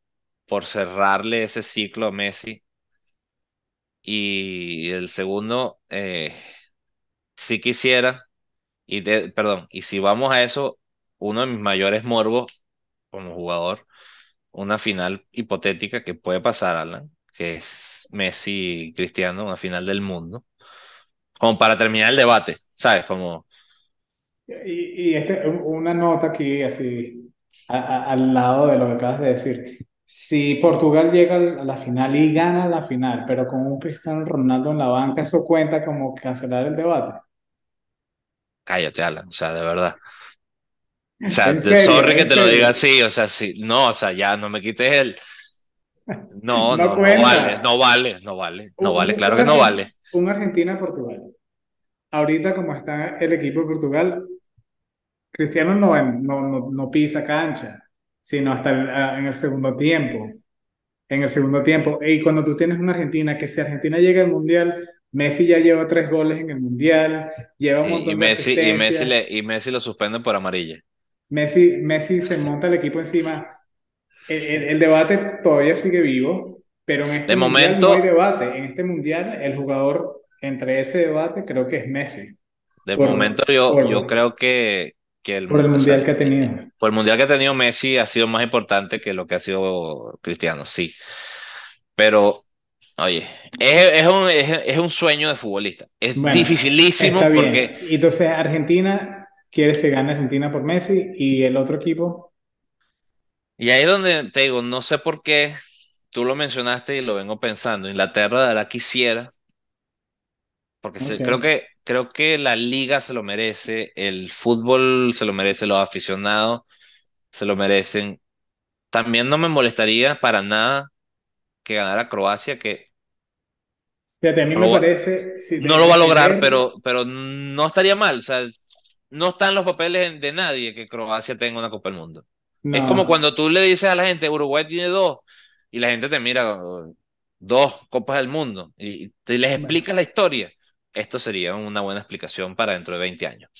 por cerrarle ese ciclo a Messi. Y el segundo, eh, sí quisiera, y de- perdón, y si vamos a eso, uno de mis mayores morbos como jugador, una final hipotética que puede pasar, Alan, que es Messi y Cristiano, una final del mundo, como para terminar el debate, ¿sabes? Como, Y, y este, una nota aquí, así, a- a- al lado de lo que acabas de decir. Si Portugal llega a la final y gana la final, pero con un Cristiano Ronaldo en la banca, ¿eso cuenta como cancelar el debate? Cállate, Alan, o sea, de verdad. O sea, de serio, sorry que te lo diga así, o sea, sí, no, o sea, ya no me quites el No, <laughs> No no, no vale, no vale, no vale, no vale, claro que no vale. un Argentina-Portugal. Ahorita como está el equipo de Portugal, Cristiano no, no, no, no pisa cancha, sino hasta el- a- en el segundo tiempo. En el segundo tiempo. Y cuando tú tienes una Argentina, que si Argentina llega al Mundial, Messi ya lleva tres goles en el Mundial, lleva un Y, y montón de Messi, y Messi le, y Messi lo suspenden por amarilla. Messi, Messi se monta el equipo encima. El, el- el debate todavía sigue vivo, pero en este De Mundial no hay momento, debate. En este Mundial, el jugador entre ese debate creo que es Messi, de momento por, yo, yo por, creo que, que el, por el o sea, Mundial que ha tenido. por el mundial que ha tenido Messi ha sido más importante que lo que ha sido Cristiano, sí. Pero Oye, es, es un, es, es un sueño de futbolista. Es Bueno, dificilísimo porque, Y entonces Argentina, quieres que gane Argentina por Messi y el otro equipo, y ahí es donde te digo, no sé por qué, tú lo mencionaste y lo vengo pensando, Inglaterra verdad quisiera, porque se- creo que, creo que la liga se lo merece, el fútbol se lo merece, los aficionados se lo merecen. También no me molestaría para nada que ganara Croacia, que Fíjate, a mí no me lo va, parece, si no lo va a lograr, pero, pero no estaría mal. O sea, no están los papeles de nadie que Croacia tenga una Copa del Mundo. Es como cuando tú le dices a la gente, Uruguay tiene dos, y la gente te mira, "Oh, dos Copas del Mundo, y, te les bueno, explicas la historia. Esto sería una buena explicación para dentro de 20 años.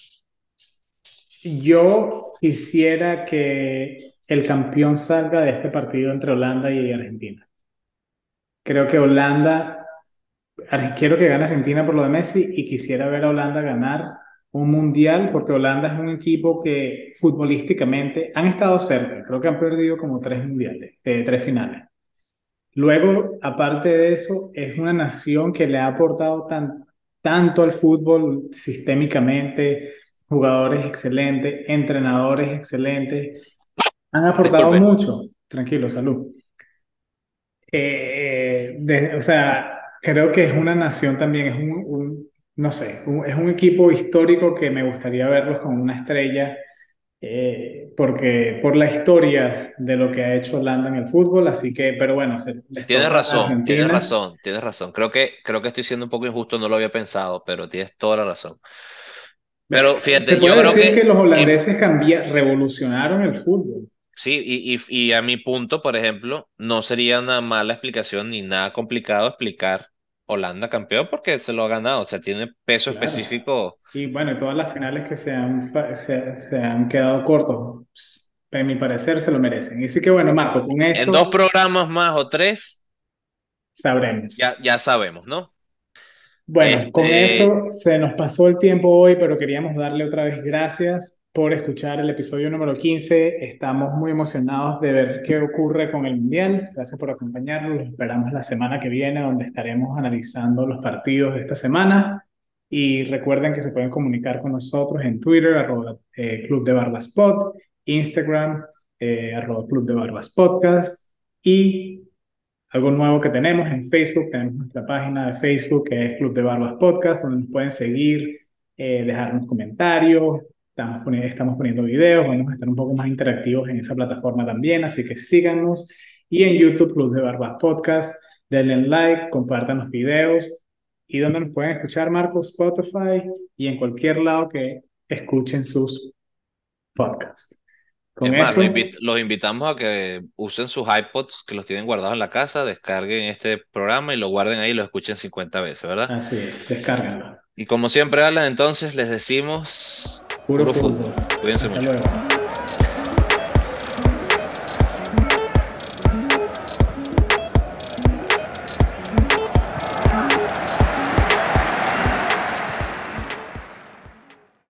yo quisiera que el campeón salga de este partido entre Holanda y Argentina. Creo que Holanda, quiero que gane Argentina por lo de Messi y quisiera ver a Holanda ganar un mundial porque Holanda es un equipo que futbolísticamente han estado cerca, creo que han perdido como tres mundiales, eh, tres finales. Luego, aparte de eso, es una nación que le ha aportado tan, tanto al fútbol sistémicamente, jugadores excelentes, entrenadores excelentes, han aportado Disculpe, mucho. Tranquilo, salud. Eh, de- o sea, creo que es una nación también, es un, un- no sé, un- es un equipo histórico que me gustaría verlos con una estrella, eh, porque por la historia de lo que ha hecho Holanda en el fútbol, así que, pero bueno, se, tienes razón, tienes razón, tienes razón. Creo que, creo que estoy siendo un poco injusto, no lo había pensado, pero tienes toda la razón. Pero Se fíjate, yo puede creo decir que que los holandeses cambia, revolucionaron el fútbol. Sí, y, y, y a mi punto, por ejemplo, no sería una mala explicación ni nada complicado explicar Holanda campeón porque se lo ha ganado, o sea, tiene peso Claro. específico. Y bueno, todas las finales que se han, se, se han quedado cortos, en mi parecer, se lo merecen. Y así que bueno, Marco, con En dos eso programas más o tres, sabremos. ya sabemos, ¿no? Bueno, con Este, eso se nos pasó el tiempo hoy, pero queríamos darle otra vez gracias por escuchar el episodio número 15. Estamos muy emocionados de ver qué ocurre con el Mundial. Gracias por acompañarnos. Los esperamos la semana que viene, donde estaremos analizando los partidos de esta semana. Y recuerden que se pueden comunicar con nosotros en Twitter, arroba eh, Club de Barbas Pod, Instagram, eh, arroba Club de Barbas Podcast y algo nuevo que tenemos en Facebook, tenemos nuestra página de Facebook que es Club de Barbas Podcast, donde nos pueden seguir, eh, dejarnos comentarios, estamos poniendo, estamos poniendo videos, vamos a estar un poco más interactivos en esa plataforma también, así que síganos. Y en YouTube, Club de Barbas Podcast, denle like, compartan los videos. ¿Y donde nos pueden escuchar, Marcos? Spotify y en cualquier lado que escuchen sus podcasts. es Con más, los, eso, invit- los invitamos a que usen sus iPods que los tienen guardados en la casa, descarguen este programa y lo guarden ahí y lo escuchen 50 veces, ¿verdad? así es, descárganlo. Y como siempre, Alan, entonces les decimos Puro puro fútbol. fútbol. Cuídense Hasta mucho. luego.